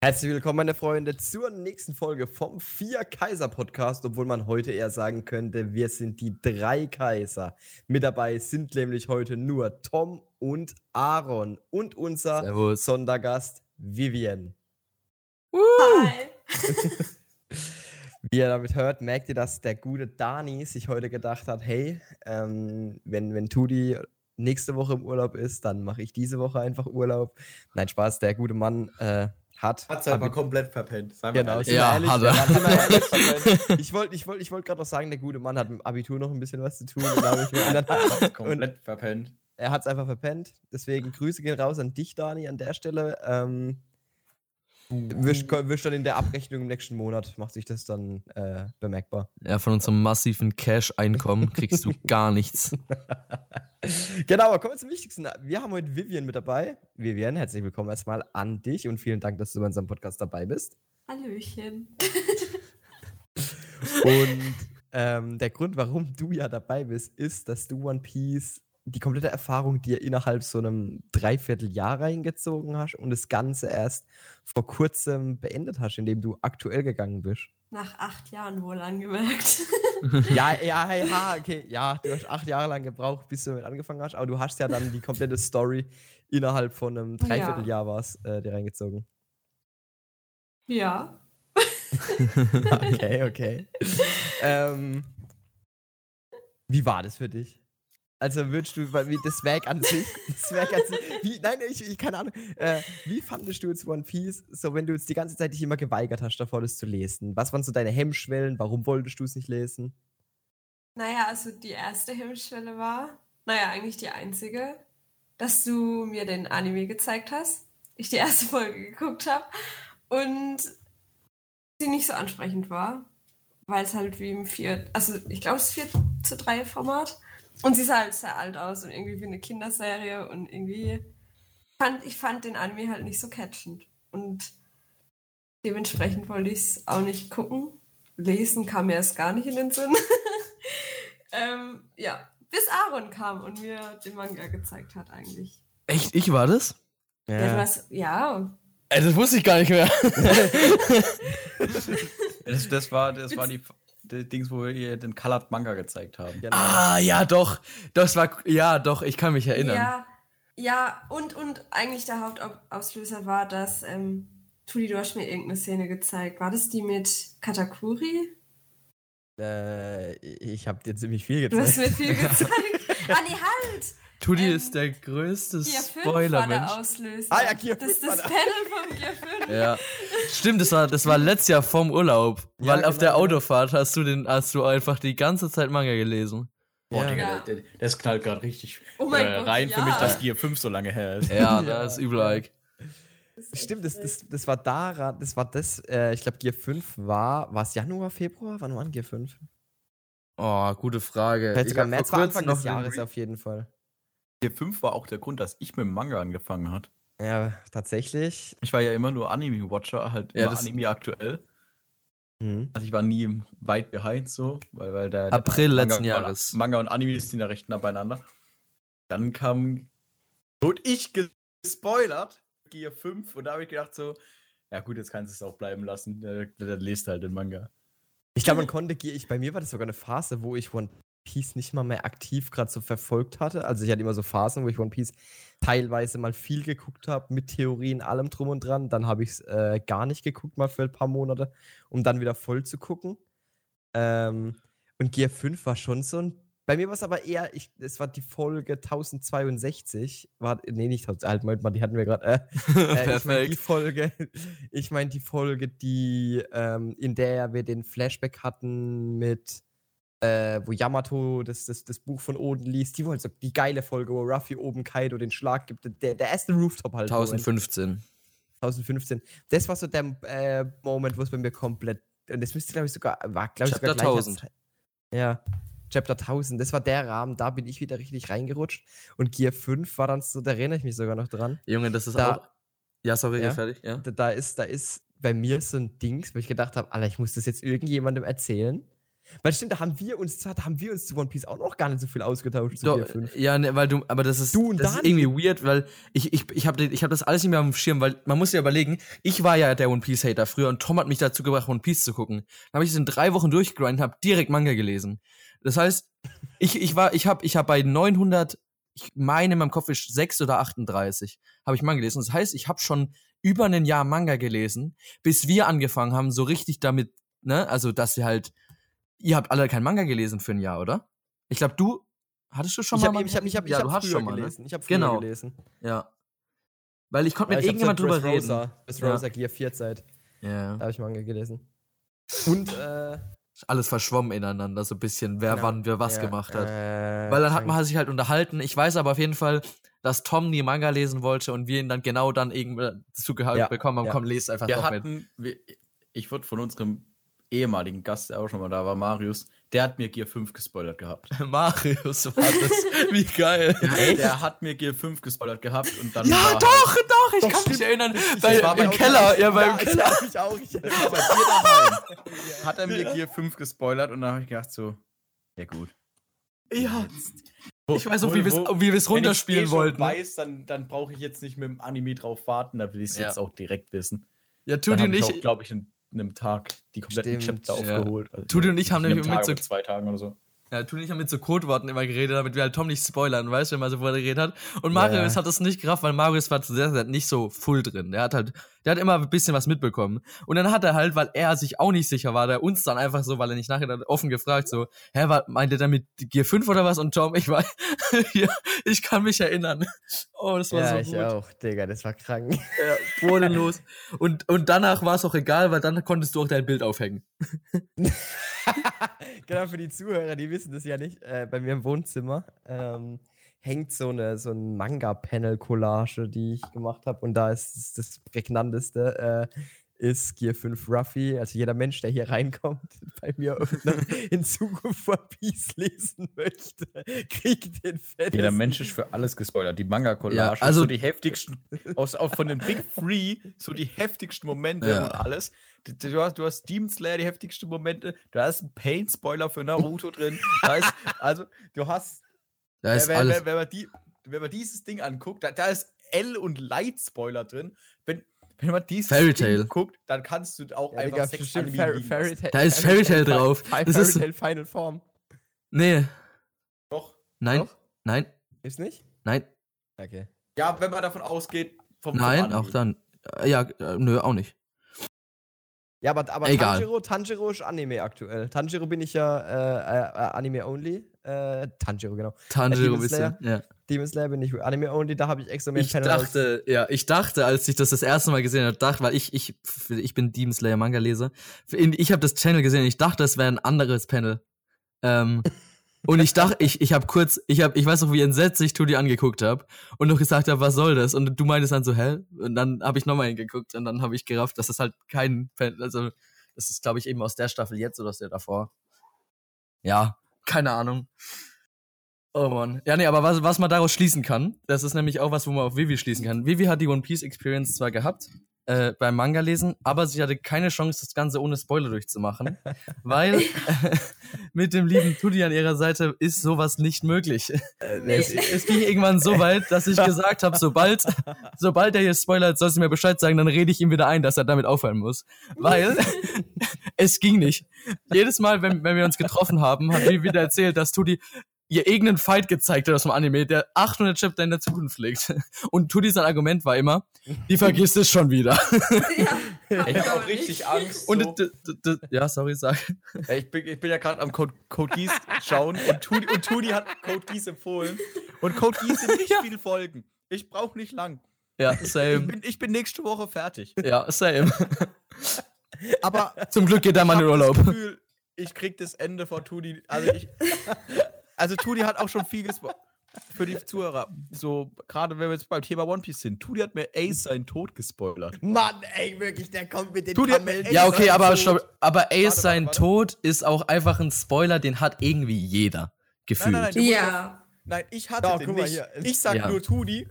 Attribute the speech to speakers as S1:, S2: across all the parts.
S1: Herzlich willkommen, meine Freunde, zur nächsten Folge vom Vier Kaiser Podcast, obwohl man heute eher sagen könnte, wir sind die drei Kaiser. Mit dabei sind nämlich heute nur Tom und Aaron und unser
S2: Servus.
S1: Sondergast Vivian.
S3: Hi.
S1: Wie ihr damit hört, merkt ihr, dass der gute Dani sich heute gedacht hat, hey, ähm, wenn, wenn Tudi nächste Woche im Urlaub ist, dann mache ich diese Woche einfach Urlaub. Nein, Spaß, der gute Mann äh, hat.
S4: Hat es aber komplett verpennt. Seien wir
S1: Genau,
S4: ehrlich.
S2: Ja,
S1: ehrlich,
S2: hat er.
S1: Ich wollte ich wollt, ich wollt gerade noch sagen, der gute Mann hat mit dem Abitur noch ein bisschen was zu tun. Und ich mir, und dann,
S4: Hat's komplett verpennt.
S1: er hat es einfach verpennt. Deswegen Grüße gehen raus an dich, Dani, an der Stelle. Ähm, wirst, wirst dann in der Abrechnung im nächsten Monat, macht sich das dann äh, bemerkbar.
S2: Ja, von unserem massiven Cash-Einkommen kriegst du gar nichts.
S1: Genau, aber kommen wir zum Wichtigsten. Wir haben heute Vivian mit dabei. Vivian, herzlich willkommen erstmal an dich und vielen Dank, dass du bei unserem Podcast dabei bist.
S3: Hallöchen.
S1: Und ähm, der Grund, warum du ja dabei bist, ist, dass du One Piece die komplette Erfahrung dir innerhalb so einem Dreivierteljahr reingezogen hast und das Ganze erst vor kurzem beendet hast, indem du aktuell gegangen bist.
S3: Nach acht Jahren wohl angemerkt.
S1: ja, ja, ja, okay, ja, du hast acht Jahre lang gebraucht, bis du damit angefangen hast, aber du hast ja dann die komplette Story innerhalb von einem
S3: Ja.
S1: Dreivierteljahr was äh, dir reingezogen.
S3: ja.
S1: Okay, okay. ähm, wie war das für dich? Also würdest du, wie das Werk an sich, das Werk an sich, wie, nein, ich, ich keine Ahnung, äh, wie fandest du jetzt One Piece, so wenn du jetzt die ganze Zeit dich immer geweigert hast, davor das zu lesen? Was waren so deine Hemmschwellen? Warum wolltest du es nicht lesen?
S3: Naja, also die erste Hemmschwelle war, naja, eigentlich die einzige, dass du mir den Anime gezeigt hast, ich die erste Folge geguckt habe und sie nicht so ansprechend war, weil es halt wie im 4, also ich glaube es ist 4 zu 3 Format und sie sah halt sehr alt aus und irgendwie wie eine Kinderserie und irgendwie fand ich fand den Anime halt nicht so catchend und dementsprechend wollte ich es auch nicht gucken. Lesen kam mir erst gar nicht in den Sinn. ähm, ja, bis Aaron kam und mir den Manga gezeigt hat eigentlich.
S2: Echt, ich war das?
S3: Ja, hast, ja,
S2: Ey, das wusste ich gar nicht mehr.
S4: Das, das war, das war die Dings, wo wir ihr den Colored Manga gezeigt haben.
S2: Ah, ja, doch. Das war, ja, doch, ich kann mich erinnern.
S3: ja, ja, und, und eigentlich der Hauptauslöser war, dass, ähm, Tudi, du hast mir irgendeine Szene gezeigt. War das die mit Katakuri?
S1: Äh, ich habe dir ziemlich viel
S3: Du hast
S1: gezeigt.
S3: mir viel gezeigt. ah, nee, halt!
S2: Tudi
S3: Ähm,
S2: ist der größte
S3: Gear 5 war
S2: Spoiler-Mensch.
S3: der Auslöser.
S1: Ah, ja, Gear
S3: Das ist
S1: 5 war
S3: das
S1: der-
S3: Panel vom Gear 5.
S2: Ja. Stimmt, das war, das war letztes Jahr vorm Urlaub.
S1: Ja,
S2: weil auf
S1: genau,
S2: der
S1: genau.
S2: Autofahrt hast du den, hast du einfach die ganze Zeit Manga gelesen.
S4: Boah,
S1: Ja.
S4: Digga, der, der, das knallt gerade richtig
S3: Oh mein
S4: äh,
S3: Gott,
S4: rein für
S3: ja.
S4: mich, dass Gear 5 so lange her ist.
S2: Ja,
S1: Ja.
S2: das ist übel like.
S1: Stimmt, das, das, das war daran, das war das, äh, ich glaube, Gear 5 war, war es Januar, Februar? Wann war Gear 5?
S2: Oh, gute Frage.
S1: Vielleicht
S2: Ich
S1: sogar März war Anfang des Jahres
S2: Re-
S1: auf jeden Fall.
S4: Gear 5 war auch der Grund, dass ich mit dem Manga angefangen hat.
S1: Ja, tatsächlich.
S4: Ich war ja immer nur Anime-Watcher, halt
S2: Ja,
S4: immer
S2: das-
S4: Anime aktuell.
S1: Mhm.
S4: Also ich war nie weit behind so, weil, weil der, der
S2: April
S4: Manga,
S2: letzten Jahres.
S4: Manga und Anime sind ja recht nah beieinander. Dann kam und ich gespoilert, Gear 5, und da habe ich gedacht so, ja gut, jetzt kannst du es auch bleiben lassen. Dann dann lest halt den Manga.
S1: Ich glaube, man konnte Gear, ich, bei mir war das sogar eine Phase, wo ich One Piece nicht mal mehr aktiv gerade so verfolgt hatte. Also ich hatte immer so Phasen, wo ich One Piece teilweise mal viel geguckt habe, mit Theorien, allem drum und dran. Dann habe ich es äh, gar nicht geguckt, mal für ein paar Monate, um dann wieder voll zu gucken. Ähm, und Gear 5 war schon so ein. Bei mir war es aber eher, ich, es war die Folge 1062. War, nee, nicht 1000, halt, Moment mal, die hatten wir gerade. Äh, äh, ich meine die. Folge, ich meine die Folge, die, ähm, in der wir den Flashback hatten mit, äh, wo Yamato das, das, das Buch von Oden liest, die war halt so die geile Folge, wo Ruffy oben Kaido den Schlag gibt, der, der erste Rooftop halt. Moment.
S2: 1015.
S1: 2015. Das war so der äh, Moment, wo es bei mir komplett, und das müsste glaube ich sogar, war glaube ich
S2: Chapter
S1: sogar gleicher
S2: 1000.
S1: Zeit- Ja, Chapter 1000, das war der Rahmen, da bin ich wieder richtig reingerutscht und Gear 5 war dann so, da erinnere ich mich sogar noch dran.
S2: Junge, das ist
S1: Da-
S2: auch. Ja, sorry,
S1: ja?
S2: fertig, ja.
S1: da, da ist, da ist bei mir so ein Dings, wo ich gedacht habe, Alter, ich muss das jetzt irgendjemandem erzählen. Weil stimmt, da haben wir uns, da haben wir uns zu One Piece auch noch gar nicht so viel ausgetauscht. Zu
S2: Doch,
S1: Gear 5.
S2: ja, ne, weil du, aber das ist,
S1: Du und
S2: das ist irgendwie weird, weil ich, ich, ich habe ich hab das alles nicht mehr auf dem Schirm, weil man muss ja überlegen, ich war ja der One Piece Hater früher und Tom hat mich dazu gebracht, One Piece zu gucken. Dann habe ich es in drei Wochen durchgegrindet, habe direkt Manga gelesen. Das heißt, ich, ich war, ich habe, ich habe bei 900, ich meine, in meinem Kopf ist 6 oder 38, habe ich Manga gelesen. Das heißt, ich habe schon über ein Jahr Manga gelesen, bis wir angefangen haben, so richtig damit, ne, also dass wir halt, ihr habt alle kein Manga gelesen für ein Jahr, oder? Ich glaube, du hattest du schon
S1: Ich
S2: mal
S1: habe
S2: Manga
S1: ich hab, ich hab, ich
S2: ja,
S1: hab
S2: du hast
S1: früher
S2: schon mal, ne?
S1: gelesen. Ich habe früher
S2: Genau.
S1: gelesen.
S2: Ja. Weil ich konnte
S1: Ja,
S2: mit
S1: ich hab
S2: irgendjemand
S1: zur
S2: drüber reden.
S1: Dressrosa Gear 4 Zeit.
S2: Ja.
S1: Da habe ich Manga gelesen. Und, äh,
S2: Alles verschwommen ineinander, so ein bisschen, wer
S1: genau,
S2: wann wer was
S1: ja,
S2: gemacht hat.
S1: Äh,
S2: Weil dann hat man sich halt unterhalten. Ich weiß aber auf jeden Fall, dass Tom nie Manga lesen wollte und wir ihn dann genau dann irgendwie zugehört
S1: Ja,
S2: bekommen haben,
S1: ja.
S2: komm, lest einfach
S4: Wir
S2: noch mit.
S4: hatten, wir, ich wurde von unserem ehemaligen Gast, der auch schon mal da war, Marius, der hat mir Gear 5 gespoilert gehabt.
S2: Marius war das. Wie geil.
S4: Der hat mir Gear 5 gespoilert gehabt und dann
S2: Ja,
S4: war
S2: doch, doch, ich
S1: Doch,
S2: kann mich erinnern.
S1: Ich
S2: Bei,
S1: war
S2: Im Keller, ja, beim
S1: ja,
S2: Keller.
S1: Ich auch, ich auch. Ich
S4: bei dir daheim. Hat er mir Gear 5 gespoilert und dann habe ich gedacht so, ja gut.
S2: Ja,
S4: Wo-
S2: ich weiß auch,
S4: wo-
S2: wie wir es wir's
S4: wenn
S2: runterspielen
S4: eh schon
S2: wollten.
S4: weiß, dann, dann brauche ich jetzt nicht mit dem Anime drauf warten, da will ich es
S2: Ja.
S4: jetzt auch direkt wissen.
S2: Ja, Tudi und
S4: ich
S2: ich,
S4: auch, glaube ich, in einem Tag die kompletten
S1: Stimmt,
S4: Chapter
S2: ja.
S4: aufgeholt. Also
S2: Tudi und ich haben nämlich mit so-
S4: zwei Tagen oder so.
S2: Ja, tu nicht mit so Codeworten immer geredet, damit wir halt Tom nicht spoilern, weißt du, wenn man so vorher geredet hat. Und Marius
S1: Ja.
S2: hat das nicht gerafft, weil Marius war sehr, sehr nicht so full drin. Der hat halt, der hat immer ein bisschen was mitbekommen. Und dann hat er halt, weil er sich auch nicht sicher war, der uns dann einfach so, weil er nicht nachher offen gefragt, so, hä, was, meint ihr damit Gear 5 oder was? Und Tom, ich war, ja, ich kann mich erinnern. Oh, das war
S1: Ja,
S2: so
S1: ich
S2: gut.
S1: auch, Digga, das war krank.
S2: Ja, bodenlos. Und, und danach war es auch egal, weil dann konntest du auch dein Bild aufhängen.
S1: genau, für die Zuhörer, die wissen das ja nicht. Äh, bei mir im Wohnzimmer ähm, hängt so eine so ein Manga-Panel-Collage, die ich gemacht habe. Und da ist das, das prägnanteste äh, ist Gear 5 Ruffy. Also jeder Mensch, der hier reinkommt, bei mir in Zukunft One Piece lesen möchte, kriegt den fetten.
S4: Jeder Mensch ist für alles gespoilert. Die Manga-Collage,
S2: Ja, also-
S4: so die heftigsten, aus, auch von den Big Three, so die heftigsten Momente
S2: Ja.
S4: und alles. Du, du, hast, du hast Demon Slayer, die heftigsten Momente. Da ist ein Pain-Spoiler für Naruto drin. Ist, also, du hast,
S2: Da ist
S4: wenn,
S2: alles.
S4: wenn, wenn, man die, wenn man dieses Ding anguckt, da, da ist L- und Light-Spoiler drin. Wenn, wenn man dieses
S2: Fairy
S4: Ding guckt, dann kannst du auch
S1: Ja,
S4: einfach
S1: Digga, bestimmt
S4: Anime
S1: Fairy, Fairy
S2: Da ist Fairy Tail
S1: Fi-
S2: drauf.
S1: Fairy
S2: ist-
S1: Tail Final Form.
S2: Nee,
S4: Doch.
S2: nein,
S1: Doch?
S2: nein,
S1: Ist nicht?
S2: nein,
S1: Okay.
S4: Ja, wenn man davon ausgeht, vom,
S2: nein, auch dann. Äh, Ja, äh, nö, auch nicht.
S1: Ja, aber, aber
S2: Egal.
S1: Tanjiro, Tanjiro ist Anime aktuell. Tanjiro bin ich ja äh, äh, Anime only. Äh, Tanjiro, genau.
S2: Tanjiro
S1: Demon
S2: bisschen. Ja.
S1: Demon Slayer bin ich Anime only, da habe ich extra ein
S2: Ich
S1: Panel
S2: dachte, ja, ich dachte, als ich das das erste Mal gesehen habe, dachte, weil ich, ich, ich bin Demon Slayer Manga Leser. Ich habe das Channel gesehen, ich dachte, es wäre ein anderes Panel. Ähm, und ich dachte, ich, ich habe kurz, ich habe, ich weiß noch, wie entsetzt ich Tudi angeguckt habe und noch gesagt habe, was soll das? Und du meintest dann so, hä? Und dann habe ich nochmal hingeguckt und dann habe ich gerafft, dass das halt kein Panel, also das ist, glaube ich, eben aus der Staffel jetzt oder aus der davor. Ja, keine Ahnung. Oh Mann. Ja, nee, aber was, was man daraus schließen kann, das ist nämlich auch was, wo man auf Vivi schließen kann. Vivi hat die One Piece Experience zwar gehabt, äh, beim Manga lesen, aber sie hatte keine Chance, das Ganze ohne Spoiler durchzumachen, weil mit dem lieben Tudi an ihrer Seite ist sowas nicht möglich. Es, es ging irgendwann so weit, dass ich gesagt habe, sobald, sobald er hier spoilert, soll sie mir Bescheid sagen, dann rede ich ihm wieder ein, dass er damit aufhören muss. Weil es ging nicht. Jedes Mal, wenn, wenn wir uns getroffen haben, hat Vivi wieder erzählt, dass Tudi ihr irgendeinen Fight gezeigt hat aus dem Anime, der 800 Chapter in der Zukunft liegt. Und Tudi sein Argument war immer, die vergisst es schon wieder.
S3: Ja,
S4: Ich habe
S3: aber
S4: auch richtig. Angst.
S2: Und
S4: so.
S2: d- d- d- ja, sorry, sag.
S4: Ja, ich, bin, ich bin ja gerade am Code, Code Geass schauen und Tudi, und Tudi hat Code Geass empfohlen. Und Code Geass sind nicht viele Folgen. Ich brauche nicht lang.
S2: Ja,
S4: Ich
S2: same.
S4: bin, ich bin nächste Woche fertig.
S2: Ja, same.
S4: Aber
S2: Zum Glück geht er mal in
S4: ich hab
S2: Urlaub.
S4: Das Gefühl, ich krieg das Ende von Tudi. Also, ich, also Tudi hat auch schon viel gespo- für die Zuhörer. So, gerade wenn wir jetzt beim Thema One Piece sind. Tudi hat mir Ace seinen Tod gespoilert.
S1: Mann, ey, wirklich, der kommt mit den
S4: Tu dir-
S1: Kamellen.
S2: Ja, okay, aber, stopp, aber Ace
S4: Warte,
S2: sein
S4: warte.
S2: Tod ist auch einfach ein Spoiler, den hat irgendwie jeder gefühlt.
S4: Nein, nein, nein.
S3: Ja.
S4: Nein, ich hatte
S1: Doch,
S4: den nicht.
S1: hier.
S4: Ich sag
S2: Ja.
S4: nur Tudi.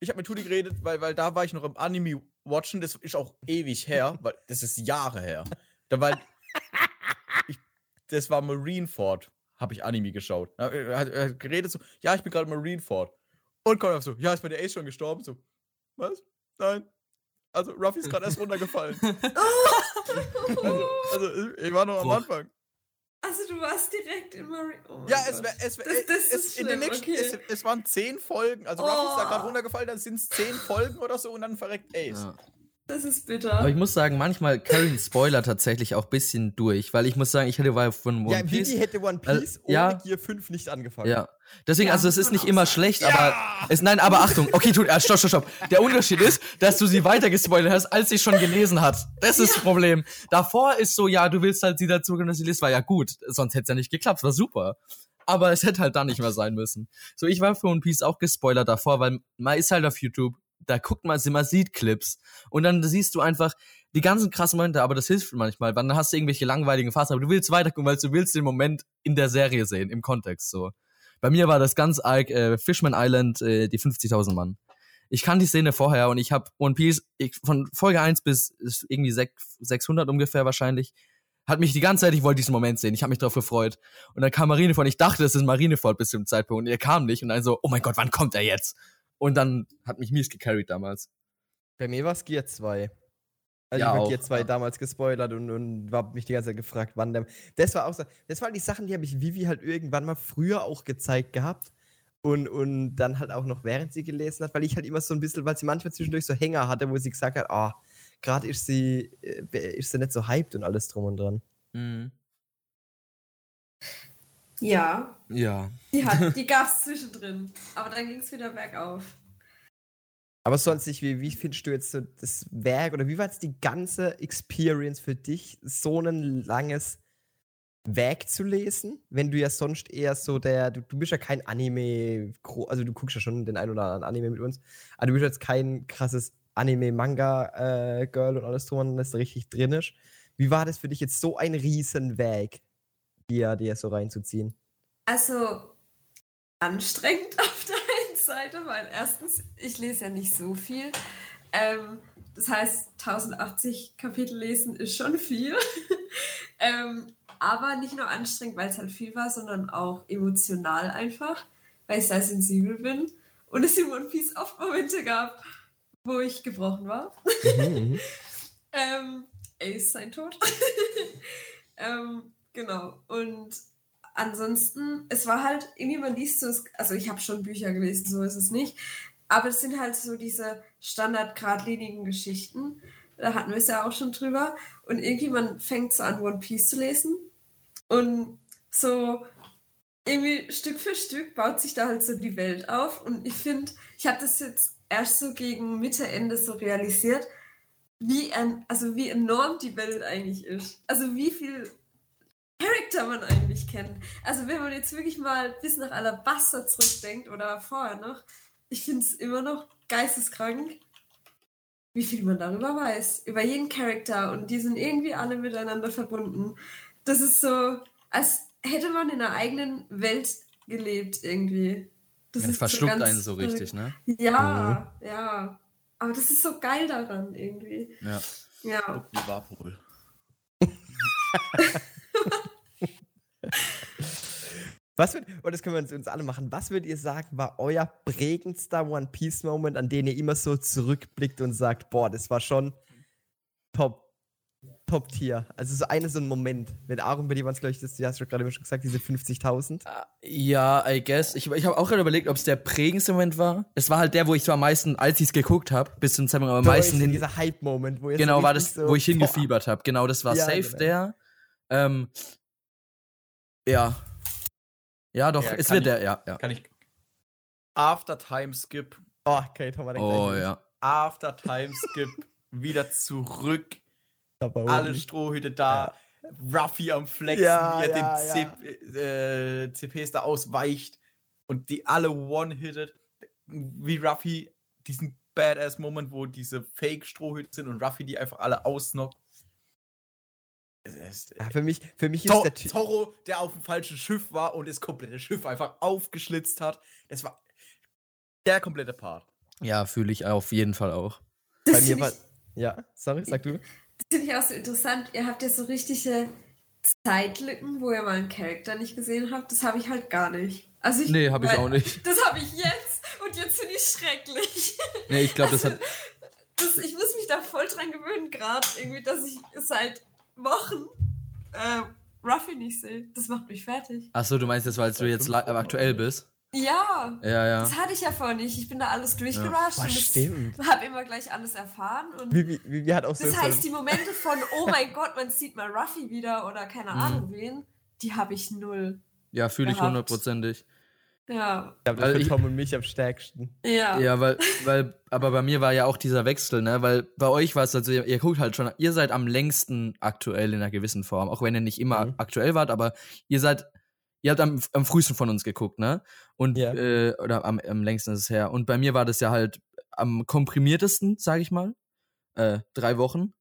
S4: Ich habe mit Tudi geredet, weil, weil da war ich noch im Anime watchen. Das ist auch ewig her, weil das ist Jahre her. Da war ich, das war Marineford, habe ich Anime geschaut. Er hat, er hat geredet so, ja, ich bin gerade Marineford. Und kommt einfach so, ja, ist bei der Ace schon gestorben? So, was? Nein. Also, Ruffy ist gerade erst runtergefallen. also, also, ich war noch am
S2: Boah.
S4: Anfang.
S3: Also du warst direkt in Marie. Oh
S4: Ja, es, wär, es, wär,
S3: Das- das
S4: es,
S3: ist
S4: in den nächsten,
S3: okay.
S4: es, es waren zehn Folgen. Also Ruffy ist da
S3: Oh.
S4: gerade runtergefallen, dann sind es zehn Folgen oder so und dann verreckt Ace.
S2: Ja.
S3: Das ist
S2: Aber
S3: bitter.
S2: ich muss sagen, manchmal carryen Spoiler tatsächlich auch ein bisschen durch, weil ich muss sagen, ich hätte weil von One
S1: Ja,
S2: Piece.
S1: Vivi hätte One
S2: Äh,
S1: Piece ohne
S2: ja.
S1: Gear 5 nicht angefangen.
S2: Ja. Deswegen,
S3: Ja,
S2: also es ist nicht immer
S3: sagen.
S2: schlecht, aber es, nein, aber Achtung, okay, tut, äh, stopp, stopp, stopp. Der Unterschied ist, dass du sie weiter gespoilert hast, als sie schon gelesen hat. Das ist das Problem. Davor ist so, ja, du willst halt sie dazu, dass sie liest, war ja gut. Sonst hätte es ja nicht geklappt, war super. Aber es hätte halt dann nicht mehr sein müssen. So, ich war für One Piece auch gespoilert davor, weil man ist halt auf YouTube, da guckt man, man sieht Clips und dann siehst du einfach die ganzen krassen Momente, aber das hilft manchmal, weil dann hast du irgendwelche langweiligen Phasen, aber du willst weitergucken, weil du willst den Moment in der Serie sehen, im Kontext so. Bei mir war das ganz arg äh, Fishman Island, äh, die 50.000 Mann. Ich kann die Szene vorher und ich habe One Piece ich, von Folge 1 bis irgendwie sech- 600 ungefähr wahrscheinlich. Hat mich die ganze Zeit, ich wollte diesen Moment sehen, ich habe mich darauf gefreut. Und dann kam Marineford, ich dachte, es ist Marineford bis zum Zeitpunkt und er kam nicht und dann so, oh mein Gott, wann kommt er jetzt? Und dann hat mich mies gecarried damals.
S1: Bei mir war es Gear 2. Also
S2: Ja,
S1: ich habe Gear 2
S2: ja.
S1: damals gespoilert und, und hab mich die ganze Zeit gefragt, wann der. Das war auch so. Das waren die Sachen, die habe ich Vivi halt irgendwann mal früher auch gezeigt gehabt. Und, und dann halt auch noch während sie gelesen hat, weil ich halt immer so ein bisschen, weil sie manchmal zwischendurch so Hänger hatte, wo sie gesagt hat, ah, gerade ist sie, äh, ist sie nicht so hyped und alles drum und dran.
S2: Mhm.
S3: Ja,
S2: Ja.
S3: die, hat, die gab es zwischendrin. Aber dann ging es wieder bergauf.
S1: Aber sonst, nicht, wie, wie findest du jetzt so das Werk oder wie war jetzt die ganze Experience für dich, so ein langes Werk zu lesen, wenn du ja sonst eher so der, du, du bist ja kein Anime, also du guckst ja schon den ein oder anderen Anime mit uns, aber du bist jetzt kein krasses Anime-Manga-Girl und alles drum das richtig drin ist. Wie war das für dich jetzt so ein Riesenweg, dir, dir so reinzuziehen?
S3: Also anstrengend auf der einen Seite, weil erstens, ich lese ja nicht so viel. Ähm, das heißt, 1080 Kapitel lesen ist schon viel. ähm, aber nicht nur anstrengend, weil es halt viel war, sondern auch emotional einfach, weil ich sehr sensibel bin. Und es in One Piece oft Momente gab, wo ich gebrochen war.
S1: Mhm,
S3: Ähm, Ace sein Tod. ähm, genau. Und ansonsten, es war halt, irgendwie man liest so, also ich habe schon Bücher gelesen, so ist es nicht. Aber es sind halt so diese standardgradlinigen Geschichten. Da hatten wir es ja auch schon drüber. Und irgendwie man fängt so an, One Piece zu lesen. Und so irgendwie Stück für Stück baut sich da halt so die Welt auf. Und ich finde, ich habe das jetzt erst so gegen Mitte, Ende so realisiert, wie, also wie enorm die Welt eigentlich ist. Also wie viel Charakter man eigentlich kennt. Also wenn man jetzt wirklich mal bis nach Alabaster zurückdenkt oder vorher noch, ich finde es immer noch geisteskrank, wie viel man darüber weiß. Über jeden Charakter und die sind irgendwie alle miteinander verbunden. Das ist so, als hätte man in einer eigenen Welt gelebt irgendwie. Das
S2: Das
S3: ist
S2: verschluckt
S3: ganz
S2: einen so richtig, ne?
S3: Ja, ja. Aber das ist so geil daran irgendwie.
S2: Ja.
S3: Ja.
S4: Wie war wohl?
S1: Was würd, und das können wir uns, uns alle machen, was würdet ihr sagen, war euer prägendster One Piece Moment, an den ihr immer so zurückblickt und sagt, boah, das war schon top, top Tier. Also so eine so ein Moment. Mit Aaron, bei dir waren es, glaube ich, das, du hast gerade schon gesagt, diese 50.000.
S2: Ja, I guess. Ich, ich habe auch gerade überlegt, ob es der prägendste Moment war. Es war halt der, wo ich so am meisten, als ich es geguckt habe, bis zum Zeitpunkt am
S1: Für
S2: meisten hin,
S1: dieser Hype-Moment, wo ihr
S2: Genau, war das,
S1: so,
S2: wo ich hingefiebert habe. Genau, das war
S1: Ja,
S2: safe
S1: genau.
S2: der. Ähm, ja. Ja, doch,
S4: Ja,
S2: es wird
S4: ich-
S2: der, ja, ja.
S4: Kann ich. After Time Skip.
S1: Oh, okay, Tom
S2: Oh, ja.
S4: After Time Skip. wieder zurück. Alle. Strohhüte da. Ruffy am Flexen,
S1: Ja,
S4: wie er
S1: ja,
S4: den C äh, CPs da ausweicht. Und die alle one-hitted. Wie Ruffy diesen Badass-Moment, wo diese Fake-Strohhüte sind und Ruffy die einfach alle ausnockt. Es ist-
S1: Ja, für mich, für mich ist
S4: To
S1: der Typ.
S4: Zorro, der auf dem falschen Schiff war und das komplette Schiff einfach aufgeschlitzt hat. Das war der komplette Part.
S2: Ja, fühle ich auf jeden Fall auch.
S3: Das
S1: Bei mir
S3: finde
S1: war.
S3: ich,
S1: Ja, sorry, sag du.
S3: das find ich auch so interessant. Ihr habt ja so richtige Zeitlücken, wo ihr mal einen Charakter nicht gesehen habt, das habe ich halt gar nicht. Also ich,
S2: Nee, habe ich auch nicht.
S3: Das habe ich jetzt und jetzt finde ich schrecklich.
S2: Nee, ich glaube, das hat.
S3: Das, ich muss mich da voll dran gewöhnen, gerade irgendwie, dass ich seit Wochen äh, Ruffy nicht sehe. Das macht mich fertig.
S2: Achso, du meinst jetzt, weil du jetzt li- aktuell bist?
S3: Ja,
S2: Ja, ja.
S3: das hatte ich ja vorher nicht. Ich bin da alles durchgerusht
S1: Boah,
S3: und
S1: stimmt.
S3: habe immer gleich alles erfahren. Und
S1: Vivi, Vivi hat auch so.
S3: das heißt, die Momente von, oh mein Gott, man sieht mal Ruffy wieder oder keine
S2: Mhm.
S3: Ahnung wen, die habe ich null.
S2: Ja, fühle ich hundertprozentig.
S3: Ja,
S1: ich glaube, das
S2: weil
S1: für
S2: ich-
S1: Tom und mich am stärksten.
S3: ja.
S2: Ja, weil, weil, aber bei mir war ja auch dieser Wechsel, ne? Weil bei euch war es also, ihr, ihr guckt halt schon, ihr seid am längsten aktuell in einer gewissen Form, auch wenn ihr nicht immer
S1: Mhm.
S2: aktuell wart, aber ihr seid, ihr habt am, am frühesten von uns geguckt, ne? Und,
S1: Ja.
S2: äh, oder am, am längsten ist es her. Und bei mir war das ja halt am komprimiertesten, sag ich mal. Äh, drei Wochen.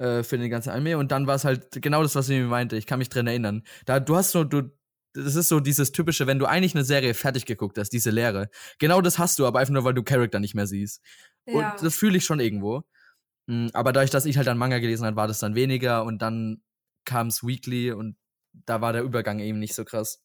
S2: Äh, für den ganzen Anime. Und dann war es halt genau das, was ich mir meinte. Ich kann mich dran erinnern. Da, du hast so, du, das ist so dieses typische, wenn du eigentlich eine Serie fertig geguckt hast, diese Leere. Genau das hast du, aber einfach nur, weil du Charakter nicht mehr siehst.
S3: ja.
S2: Und das fühle ich schon irgendwo. Mm, Aber dadurch, dass ich halt dann Manga gelesen habe, war das dann weniger und dann kam es weekly und da war der Übergang eben nicht so krass.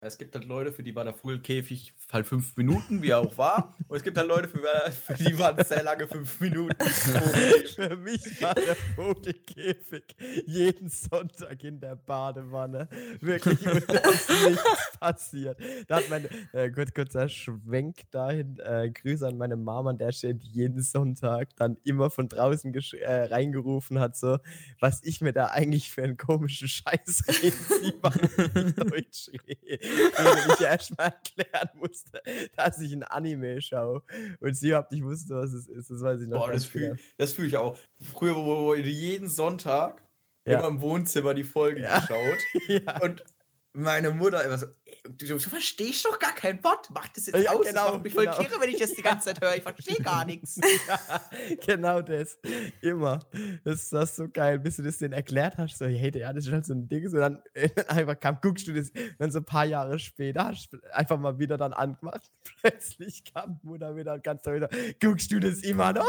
S4: Es gibt halt Leute, für die war der Vogelkäfig halt fünf Minuten, wie er auch war. Und es gibt halt Leute, für, die waren sehr lange fünf Minuten.
S1: Für mich war der Vogelkäfig jeden Sonntag in der Badewanne. Wirklich, und da ist nichts passiert. Da hat mein, äh, kurz, kurzer Schwenk dahin, äh, Grüße an meine Mama, an der steht jeden Sonntag dann immer von draußen äh, reingerufen hat, so, was ich mir da eigentlich für einen komischen Scheiß rede, sie mal Deutsch rede. Und ich erst mal erklären musste, dass ich ein Anime schaue. Und sie überhaupt nicht wusste, was es ist. Das weiß ich noch
S4: Boah, das
S1: genau.
S4: fühle das fühl ich auch. Früher, wo, wo jeden Sonntag
S1: Ja.
S4: immer im Wohnzimmer die Folgen
S1: Ja.
S4: geschaut.
S1: Ja.
S4: Und meine Mutter immer so, du, du verstehst doch gar kein Wort. Mach das jetzt
S1: Ja,
S4: aus.
S1: genau,
S4: macht mich voll
S1: genau.
S4: kirre, wenn ich das die ganze Zeit höre. Ich verstehe gar nichts.
S1: ja, genau das. Immer. Das ist das so geil, bis du das denen erklärt hast. So, hey, ja, das ist halt so ein Ding. So, dann einfach kam, guckst du das, dann so ein paar Jahre später hast du einfach mal wieder dann angemacht. Plötzlich kam Mutter wieder ganz doll wieder, guckst du das immer noch?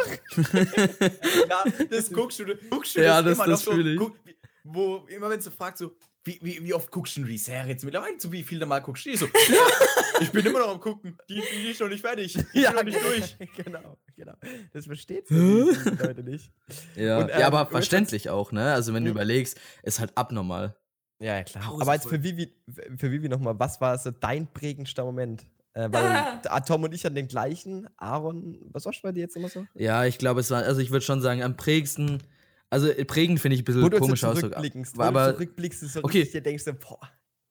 S4: Ja, das guckst du, guckst du
S2: Ja,
S4: das,
S2: das-
S4: immer
S2: das
S4: noch so,
S2: ich.
S4: guck, wo immer wenn sie fragt so, wie, wie, wie oft guckst du die Serie jetzt mittlerweile? Zu wie viele Mal guckst du die? So, ja, ich bin immer noch am gucken. Die, die ist noch nicht fertig. Die ist noch nicht durch.
S1: genau, genau. Das versteht Leute nicht.
S2: Ja,
S1: Und,
S2: ja
S1: ähm,
S2: aber
S1: und
S2: verständlich auch, ne? Also wenn du überlegst, ist halt abnormal.
S1: Ja, ja, klar.
S2: Pause
S1: Aber jetzt für Vivi, für Vivi nochmal, was war so dein prägendster Moment? Äh, weil ah, Tom und ich hatten den gleichen. Aaron, was du bei dir jetzt immer so?
S2: Ja, ich glaube, es war, also ich würde schon sagen, am prägsten, also äh, prägend finde ich ein bisschen
S1: Wo du
S2: komisch
S1: so
S2: aus.
S1: zurückblickst, wo
S2: aber
S1: du zurückblickst, ist so
S2: Okay.
S1: richtig, dir denkst du, boah,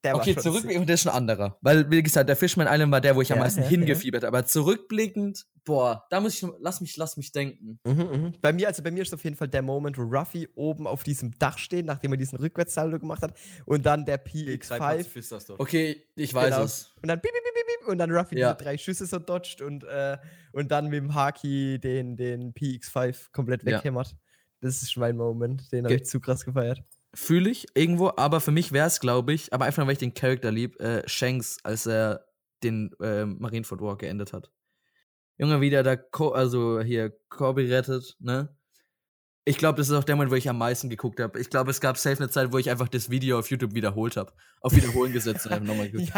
S1: der
S2: okay,
S1: war schon
S2: zurückblickend, der ist schon anderer. Weil, wie gesagt, der Fishman Island war der, wo ich am
S1: Ja,
S2: meisten
S1: ja, ja.
S2: hingefiebert habe. Aber zurückblickend, boah, da muss ich, lass mich, lass mich denken.
S1: Mhm, mhm. Bei mir, also bei mir ist auf jeden Fall der Moment, wo Ruffy oben auf diesem Dach steht, nachdem er diesen Rückwärtssaldo gemacht hat und dann der PX5
S2: Okay, ich weiß
S1: Genau.
S2: es.
S1: und dann piep, piep, piep, piep, und dann Ruffy
S2: Ja.
S1: diese drei Schüsse so dodgt und, äh, und dann mit dem Haki den, den PX5 komplett
S2: Ja.
S1: Das ist mein Moment, den habe ich zu krass gefeiert.
S2: Fühle ich irgendwo, aber für mich wäre es, glaube ich, aber einfach nur, weil ich den Charakter lieb, äh, Shanks, als er den äh, Marineford War geendet hat. Junge, wie der da, Co also hier, Corby rettet, ne? Ich glaube, das ist auch der Moment, wo ich am meisten geguckt habe. Ich glaube, es gab safe eine Zeit, wo ich einfach das Video auf YouTube wiederholt habe. Auf Wiederholen gesetzt und einfach nochmal geguckt.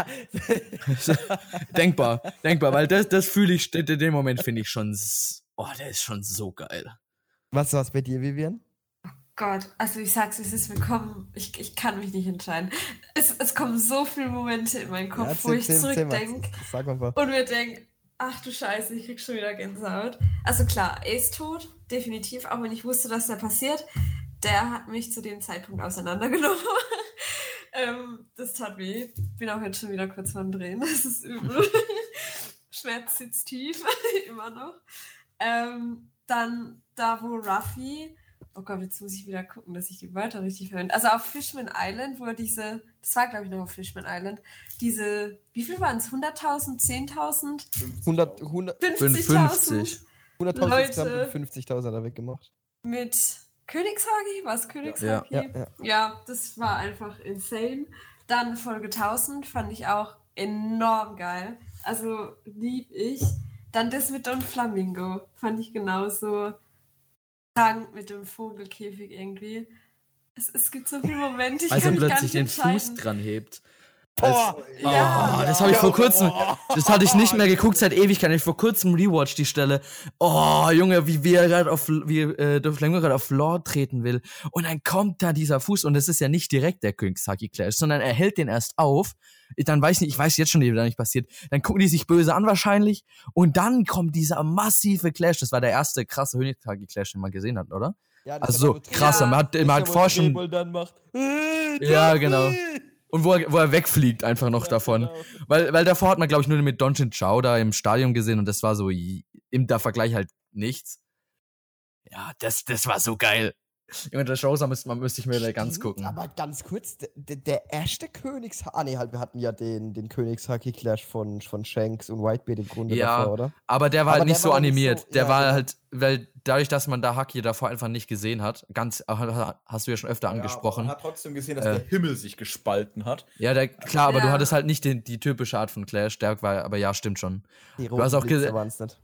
S2: Denkbar, denkbar, weil das, das fühle ich, in dem Moment finde ich schon, oh, der ist schon so geil.
S1: Was war's bei dir, Vivian?
S3: Gott, also ich sag's, es ist willkommen. Ich, ich kann mich nicht entscheiden. Es, es kommen so viele Momente in meinen Kopf, wo ich zurückdenke
S1: Sag mal was.
S3: und mir denke, ach du Scheiße, ich krieg schon wieder Gänsehaut. Also klar, er ist tot, definitiv, auch wenn ich wusste, dass der passiert. Der hat mich zu dem Zeitpunkt auseinandergenommen. ähm, das tat weh. Bin auch jetzt schon wieder kurz vorm Drehen. Das ist übel. Schmerz sitzt tief, immer noch. Ähm, dann da, wo Ruffy Oh Gott, jetzt muss ich wieder gucken, dass ich die Wörter richtig verwende. Also auf Fishman Island, wo er diese, das war glaube ich noch auf Fishman Island, diese, wie viel waren es? 100.000, 10.000,
S1: 100, 100,
S3: 50.000
S2: 50.
S1: 100.000
S3: Leute.
S1: insgesamt und 50.000 hat er weggemacht.
S3: mit Königshagi? Was Königshagi?
S1: Ja, ja.
S3: Ja, das war einfach insane. Dann Folge 1000 fand ich auch enorm geil. Also lieb ich. Dann das mit Don Flamingo fand ich genauso krank mit dem Vogelkäfig irgendwie. Es, es gibt so viele Momente, ich
S2: Als er
S3: kann mich
S2: plötzlich
S3: nicht
S2: den Fuß dran hebt.
S1: Boah,
S3: Ja.
S2: Oh, das habe ich vor kurzem, das hatte ich nicht mehr geguckt seit Ewigkeit. Ich vor kurzem rewatch die Stelle. Oh, Junge, wie, er gerade auf, wie äh, Lundgren gerade auf Lord treten will. Und dann kommt da dieser Fuß und es ist ja nicht direkt der Königshaki Clash, sondern er hält den erst auf. Dann weiß ich nicht, ich weiß jetzt schon, wie da nicht passiert. Dann gucken die sich böse an wahrscheinlich. Und dann kommt dieser massive Clash. Das war der erste krasse Königshaki Clash, den man gesehen hat, oder?
S1: Ja, das
S2: Also so krasser. Man hat, man hat vorher schon. Ja, genau. Und wo er, wo er wegfliegt einfach noch
S1: Ja,
S2: davon.
S1: genau.
S2: Weil, weil davor hat man, glaube ich, nur mit Donchin Chao da im Stadion gesehen und das war so im der Vergleich halt nichts. Ja, das, das war so geil. Junge, der Show müsste, man müsste ich mir da ganz
S1: Stimmt,
S2: gucken.
S1: Aber ganz kurz, der, der, erste Königs... Ah, nee, halt, wir hatten ja den, den Königshaki-Clash von, von Shanks und Whitebeard im Grunde
S2: Ja,
S1: davor, oder?
S2: Aber der war
S1: Aber
S2: halt nicht
S1: der
S2: so
S1: war nicht
S2: animiert.
S1: so-
S2: der
S1: ja,
S2: war
S1: genau.
S2: halt, weil dadurch, dass man da Haki davor einfach nicht gesehen hat, ganz, hast du ja schon öfter
S4: Ja,
S2: angesprochen.
S4: man hat trotzdem gesehen, dass
S2: Äh.
S4: der Himmel sich gespalten hat.
S2: Ja, der, klar, aber du
S3: Ja.
S2: hattest halt nicht den, die typische Art von Clash, der war, aber ja, stimmt schon.
S1: Die
S2: Du hast auch
S1: Blitze
S2: gese-
S1: waren's nicht.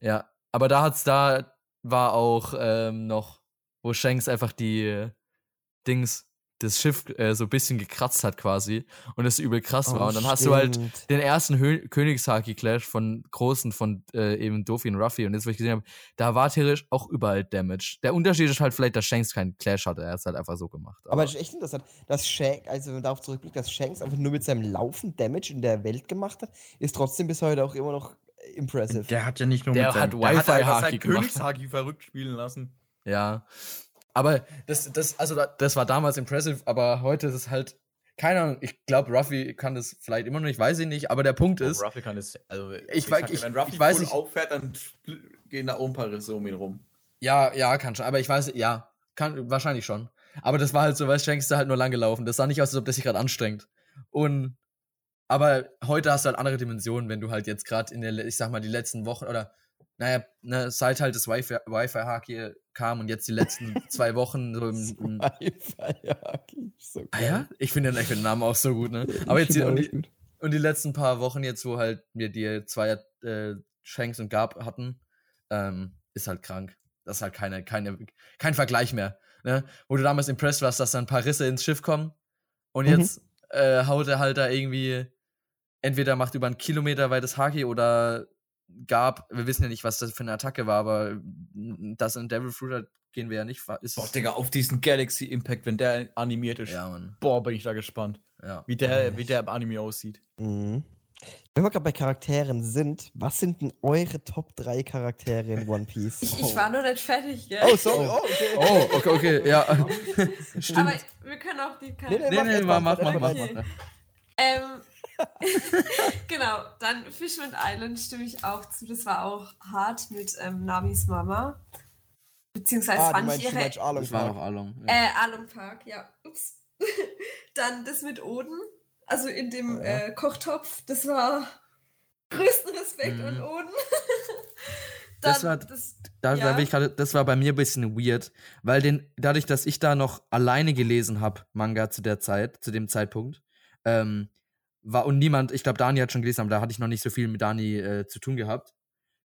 S2: Ja, aber da hat's da war auch ähm, noch, wo Shanks einfach die äh, Dings, das Schiff äh, so ein bisschen gekratzt hat quasi und es übel krass war. Und dann hast du halt
S1: Oh, stimmt.
S2: den ersten Hö Königshaki-Clash von Großen, von äh, eben Dofi und Ruffy und jetzt, wo ich gesehen habe, da war theoretisch auch überall Damage. Der Unterschied ist halt vielleicht, dass Shanks keinen Clash hatte, er hat es halt einfach so gemacht.
S1: Aber es ist echt interessant, dass Shanks, also wenn man darauf zurückblickt, dass Shanks einfach nur mit seinem Laufen Damage in der Welt gemacht hat, ist trotzdem bis heute auch immer noch impressive.
S4: Der hat ja nicht nur
S2: Der
S4: mit
S2: hat
S4: seinem, der hat einfach sein. Königshaki verrückt spielen lassen.
S2: Ja. Aber das, das, also da- das war damals impressive, aber heute ist es halt, keine Ahnung, ich glaube, Ruffy kann das vielleicht immer noch nicht, weiß ich nicht, aber der Punkt ist,
S4: Oh, Ruffy kann es, also
S2: Ich
S4: sag dir,
S2: ich-
S4: wenn Ruffy
S2: ich weiß nicht-
S4: auffährt, dann gehen da auch ein paar Risse um ihn rum.
S2: ja, ja, kann schon, aber ich weiß, ja, kann, wahrscheinlich schon. Aber das war halt so, weißt Shanks ist da halt nur lang gelaufen. Das sah nicht aus, als ob das sich gerade anstrengt. Und, aber heute hast du halt andere Dimensionen, wenn du halt jetzt gerade in der, ich sag mal, die letzten Wochen oder, naja, ne, seit halt das Wi-Fi- Wi-Fi-Haki kam und jetzt die letzten zwei Wochen so im, im
S1: so
S2: Ah ja? Ich finde den, find den Namen auch so gut, ne? Aber jetzt die, und, die, und die letzten paar Wochen jetzt, wo halt wir die zwei äh, Shanks und Gab hatten, ähm, ist halt krank. Das ist halt keine, keine, kein Vergleich mehr. Ne? Wo du damals impressed warst, dass da ein paar Risse ins Schiff kommen und
S1: Mhm.
S2: jetzt äh, haut er halt da irgendwie, entweder macht über einen Kilometer weites Haki oder Gab, wir wissen ja nicht, was das für eine Attacke war, aber mm, das in Devil Fruit hat, gehen wir ja nicht. Ist
S4: Boah, Digga, auf diesen Galaxy Impact, wenn der animiert ist.
S2: ja, Mann.
S4: Boah, bin ich da gespannt.
S2: Ja.
S4: Wie der, wie der im Anime aussieht.
S1: Mhm. Wenn wir gerade bei Charakteren sind, was sind denn eure Top 3 Charaktere in One Piece?
S3: Ich, ich war noch nicht fertig, gell?
S1: Oh, sorry. Oh, okay.
S2: Oh, okay, okay, ja.
S3: Aber
S2: Stimmt.
S3: wir können auch die
S1: Nee,
S3: Charaktere.
S1: nee,
S2: Nee, nee, mach,
S1: mach,
S2: mach, mach, mach,
S3: okay.
S2: mach.
S3: Ähm, genau, dann Fishman Island stimme ich auch zu. Das war auch hart mit ähm, Namis Mama. Beziehungsweise
S1: Ah,
S3: fand ich ihre.
S1: meinst Arlong
S2: Das war
S1: Park.
S2: noch Along. Ja.
S3: Äh, Alum Park, ja. Ups. dann das mit Oden. Also in dem
S1: Ja.
S3: äh, Kochtopf. Das war größten Respekt
S2: Mhm.
S3: an Oden.
S2: Das
S3: Dann
S2: war-
S3: das,
S2: Da,
S3: Ja.
S2: da ich gerade, das war bei mir ein bisschen weird, weil den, dadurch, dass ich da noch alleine gelesen habe, Manga zu der Zeit, zu dem Zeitpunkt, ähm, war und niemand, ich glaube, Dani hat schon gelesen, aber da hatte ich noch nicht so viel mit Dani äh, zu tun gehabt.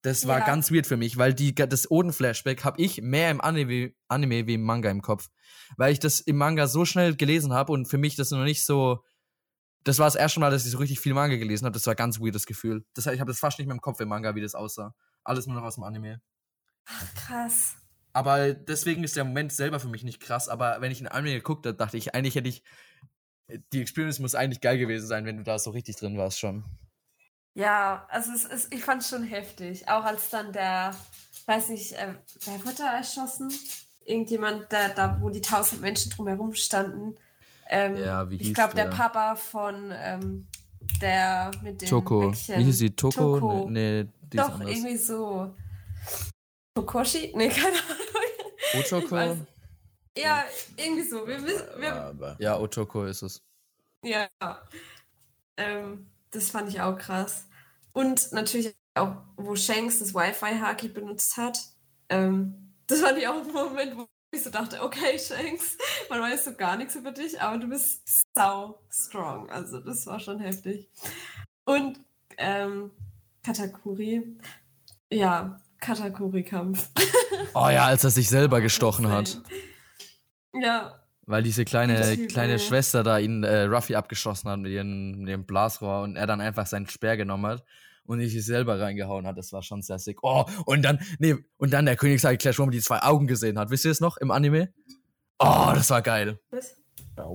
S2: Das war
S3: Ja.
S2: ganz weird für mich, weil die, das Oden-Flashback habe ich mehr im Anime, Anime wie im Manga im Kopf. Weil ich das im Manga so schnell gelesen habe und für mich das noch nicht so. Das war das erste Mal, dass ich so richtig viel Manga gelesen habe. Das war ein ganz weirdes Gefühl. Das, ich habe das fast nicht mehr im Kopf im Manga, wie das aussah. Alles nur noch aus dem Anime.
S3: krass.
S2: Aber deswegen ist der Moment selber für mich nicht krass. Aber wenn ich in Anime geguckt habe, dachte ich, eigentlich hätte ich. Die Experience muss eigentlich geil gewesen sein, wenn du da so richtig drin warst schon.
S3: Ja, also es ist, ich fand es schon heftig. Auch als dann der, weiß nicht, äh, wer wurde da erschossen? Irgendjemand, der, da wo die tausend Menschen drumherum standen. Ähm,
S2: Ja, wie
S3: Ich
S2: hieß
S3: glaube, der
S2: der?
S3: Papa von ähm, der mit dem
S2: Toko.
S3: Bäckchen.
S2: Wie hieß sie? Toko?
S3: Toko.
S2: Nee, nee die ist
S3: Doch,
S2: anders.
S3: irgendwie so. Tokoshi? Nee, keine Ahnung. Ich weiß- Ja, irgendwie so. Wir wissen, wir,
S2: Ja, Otoko ist es.
S3: Ja. Ähm, das fand ich auch krass. Und natürlich auch, wo Shanks das Wi-Fi-Haki benutzt hat. Ähm, das fand ich auch ein Moment, wo ich so dachte, okay, Shanks, man weiß so gar nichts über dich, aber du bist sau strong. Also das war schon heftig. Und ähm, Katakuri, ja, Katakuri-Kampf.
S2: Oh ja, als er sich selber gestochen hat.
S3: Ja,
S2: Weil diese kleine, kleine. Schwester da ihn, äh, Ruffy abgeschossen hat mit ihrem, mit ihrem Blasrohr und er dann einfach seinen Speer genommen hat und sich selber reingehauen hat. Das war schon sehr sick. Oh, und dann, nee, und dann der König sagt Clash, wo man die zwei Augen gesehen hat. Wisst ihr es noch im Anime? Oh, das war geil.
S3: Was?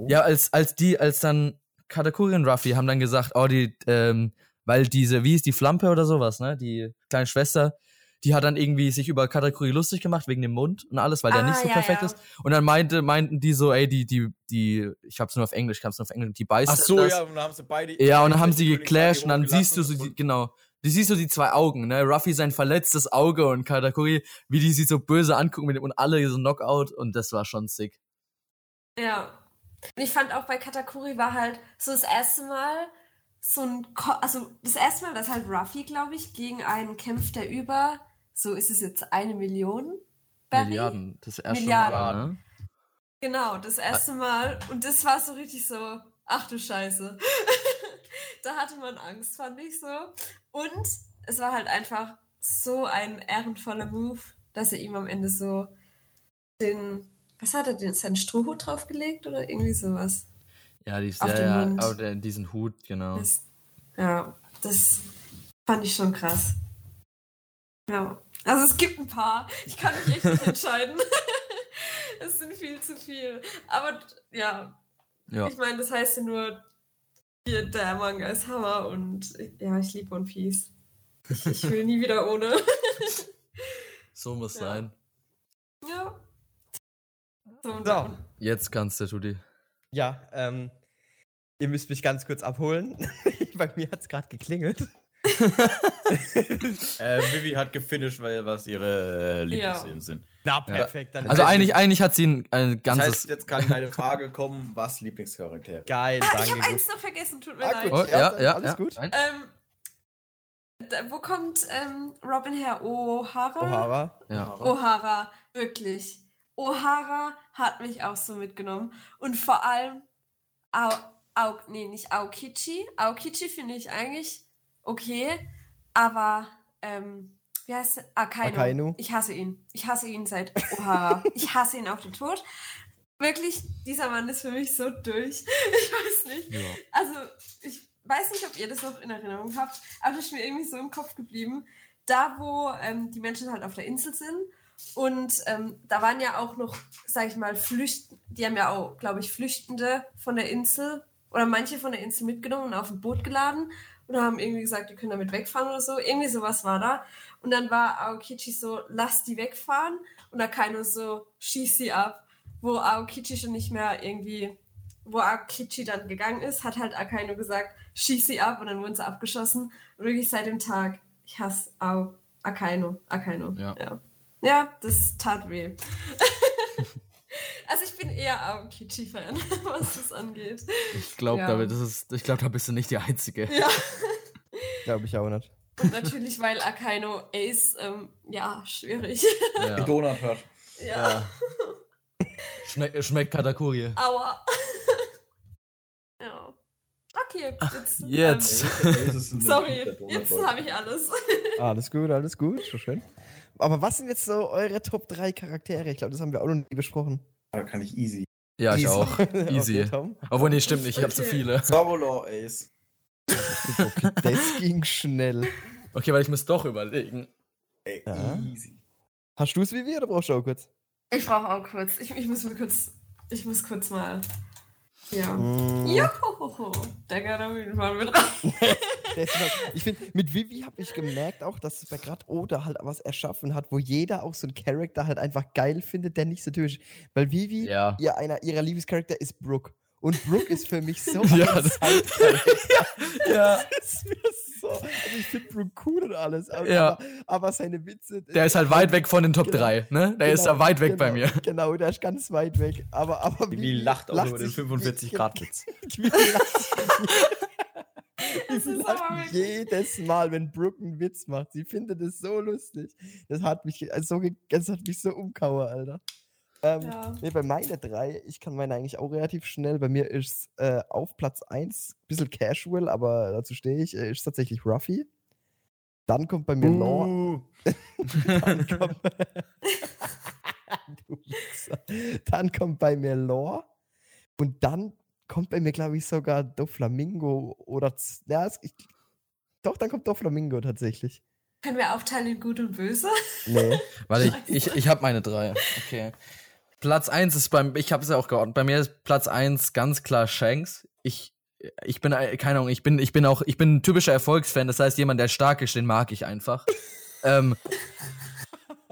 S2: Ja, als, als die, als dann Katakuri und Ruffy haben dann gesagt, oh, die, ähm, weil diese, wie ist die Flampe oder sowas, ne? Die kleine Schwester, die hat dann irgendwie sich über Katakuri lustig gemacht wegen dem Mund und alles, weil der
S3: Ah,
S2: nicht so
S3: ja,
S2: perfekt
S3: ja.
S2: ist. Und dann meinte, meinten die so, ey, die, die, die, ich hab's nur auf Englisch, ich hab's nur auf Englisch, die beißen
S4: Ach so,
S2: das.
S4: ja, und dann haben sie beide.
S2: Ja, und dann haben sie
S4: die
S2: geclasht und dann siehst du so, die, genau, du siehst so die zwei Augen, ne? Ruffy sein verletztes Auge und Katakuri, wie die sich so böse angucken mit dem, und alle so Knockout und das war schon sick.
S3: Ja. Und ich fand auch bei Katakuri war halt so das erste Mal so ein, Ko also das erste Mal, dass halt Ruffy, glaube ich, gegen einen kämpft, der über, so ist es jetzt eine Million Berry?
S2: Milliarden, das erste
S3: Milliarden.
S2: Mal, ne?
S3: Genau, das erste Mal. Und das war so richtig so, ach du Scheiße. da hatte man Angst, fand ich so. Und es war halt einfach so ein ehrenvoller Move, dass er ihm am Ende so den, was hat er denn, seinen Strohhut draufgelegt oder irgendwie sowas?
S2: Ja, die,
S3: Auf
S2: ja, ja, diesen Hut, genau.
S3: Das, ja, das fand ich schon krass. Ja, also es gibt ein paar. Ich kann mich echt nicht entscheiden. es sind viel zu viel. Aber ja,
S2: Ja.
S3: ich meine, das heißt ja nur, hier, der Manga ist Hammer und ja, ich liebe One Piece. Ich, ich will nie wieder ohne.
S2: So muss
S3: Ja.
S2: sein.
S3: ja. So, und
S1: So.
S3: dann.
S2: Jetzt kannst du, Tudi.
S1: Ja, ähm, ihr müsst mich ganz kurz abholen. Bei mir hat es gerade geklingelt.
S4: Äh, Vivi hat gefinisht, weil was ihre äh, Lieblingsszenen sind.
S1: Na, perfekt. Dann
S2: Also eigentlich,
S1: ich-
S2: eigentlich hat sie ein, ein
S4: Das
S2: ganzes.
S4: heißt, jetzt kann eine Frage kommen, was Lieblingscharaktere?
S1: Geil,
S3: Ah, ich
S1: danke.
S3: habe
S1: gut.
S3: eins noch vergessen, tut mir
S1: Ah,
S3: leid.
S1: gut.
S2: oh,
S1: Ja,
S2: ja,
S1: dann
S2: ja,
S1: alles
S2: ja.
S1: gut.
S3: Ähm, da, wo kommt ähm, Robin her? O'Hara?
S1: O'Hara.
S2: Ja.
S3: O'Hara, wirklich. O'Hara hat mich auch so mitgenommen. Und vor allem, Ao, Ao, nee, nicht Aokichi. Aokichi finde ich eigentlich okay, aber, ähm, wie heißt er? Akainu.
S1: Akainu.
S3: Ich hasse ihn. Ich hasse ihn seit O'Hara. ich hasse ihn auf den Tod. Wirklich, dieser Mann ist für mich so durch. Ich weiß nicht.
S2: Ja.
S3: Also, ich weiß nicht, ob ihr das noch in Erinnerung habt, aber das ist mir irgendwie so im Kopf geblieben. Da, wo ähm, die Menschen halt auf der Insel sind und ähm, da waren ja auch noch, sag ich mal, Flüchten, die haben ja auch, glaube ich, Flüchtende von der Insel oder manche von der Insel mitgenommen und auf ein Boot geladen und haben irgendwie gesagt, die können damit wegfahren oder so. Irgendwie sowas war da. Und dann war Aokichi so, lass die wegfahren und Akainu so, schieß sie ab. Wo Aokichi schon nicht mehr irgendwie wo Aokichi dann gegangen ist, hat halt Akainu gesagt, schieß sie ab und dann wurden sie abgeschossen. Und wirklich seit dem Tag, ich hasse Ao, Akainu, Akainu.
S2: Ja.
S3: ja. Ja, das tat weh. also ich bin eher Aokichi-Fan, was das angeht.
S2: Ich glaube,
S3: Ja.
S2: da, das ist, ich glaub, da bist du nicht die Einzige.
S3: Ja.
S1: Glaube ich auch nicht.
S3: Und natürlich, weil Akainu Ace, ähm, ja, schwierig.
S2: Ja.
S4: Donut hört.
S3: ja.
S2: Ja. Schmeck, schmeckt Katakuri.
S3: Aua. ja. Okay, jetzt.
S2: Jetzt.
S3: Ähm, sorry, jetzt habe ich alles.
S1: Alles gut, alles gut. Schon schön. Aber was sind jetzt so eure Top 3 Charaktere? Ich glaube, das haben wir auch noch nie besprochen.
S4: Da kann ich easy.
S2: Ja, ich
S1: Easy.
S2: auch. Easy.
S1: Okay.
S2: Obwohl, nee, stimmt nicht. Ich habe zu viele.
S4: Sabolor Ace.
S1: Okay, das ging schnell.
S2: Okay, weil ich muss doch überlegen.
S4: Ey,
S1: Ja.
S4: easy.
S1: Hast du es wie wir oder brauchst du auch kurz?
S3: Ich brauche auch kurz. Ich, ich muss mir kurz. Ich muss kurz mal. Ja.
S1: Mm,
S3: Johoho. Der geht auf jeden Fall mit rein.
S1: ist ich finde, mit Vivi habe ich gemerkt auch, dass bei gerade Oda halt was erschaffen hat, wo jeder auch so einen Charakter halt einfach geil findet, der nicht so typisch ist. Weil Vivi,
S2: Ja.
S1: ihr, einer ihrer Lieblingscharakter ist Brooke. Und Brooke ist für mich so
S2: Ja,
S1: ein
S2: das-
S1: Side-Charakter.
S2: Ja.
S1: Das ist mir so. Also ich finde Brooke cool und alles, aber,
S2: Ja.
S1: aber, aber seine Witze.
S2: Der ist halt weit weg von den Top
S1: Genau.
S2: 3, ne? Der ist
S1: Genau,
S2: da weit weg
S1: genau,
S2: bei mir.
S1: Genau, der ist ganz weit weg. Aber, aber
S4: Wie
S1: Vivi
S4: lacht auch über den
S1: sich-
S4: 45-Grad-Witz.
S1: Vivi lacht
S3: Das
S1: Sie
S3: ist
S1: lacht jedes Mal, wenn Brooke einen Witz macht. Sie findet es so lustig. Das hat mich, also so, das hat mich so umkauen, Alter. Ähm,
S3: Ja.
S1: nee, bei meine drei, ich kann meine eigentlich auch relativ schnell. Bei mir ist äh, auf Platz 1, bisschen casual, aber dazu stehe ich, äh, ist tatsächlich Ruffy. Dann kommt bei mir Law.
S4: Uh,
S1: Dann kommt, Du Wichser. Dann kommt bei mir Law. Und dann kommt bei mir, glaube ich, sogar Doflamingo oder. Ja, es, ich, doch, dann kommt Doflamingo tatsächlich.
S3: Können wir aufteilen in gut und böse?
S1: Nee.
S2: Warte, ich, ich, ich habe meine drei. Okay. Platz eins ist beim, ich habe es ja auch geordnet. Bei mir ist Platz eins ganz klar Shanks. Ich, ich bin, äh, keine Ahnung, ich bin, ich bin auch, ich bin ein typischer Erfolgsfan. Das heißt, jemand, der stark ist, den mag ich einfach. ähm,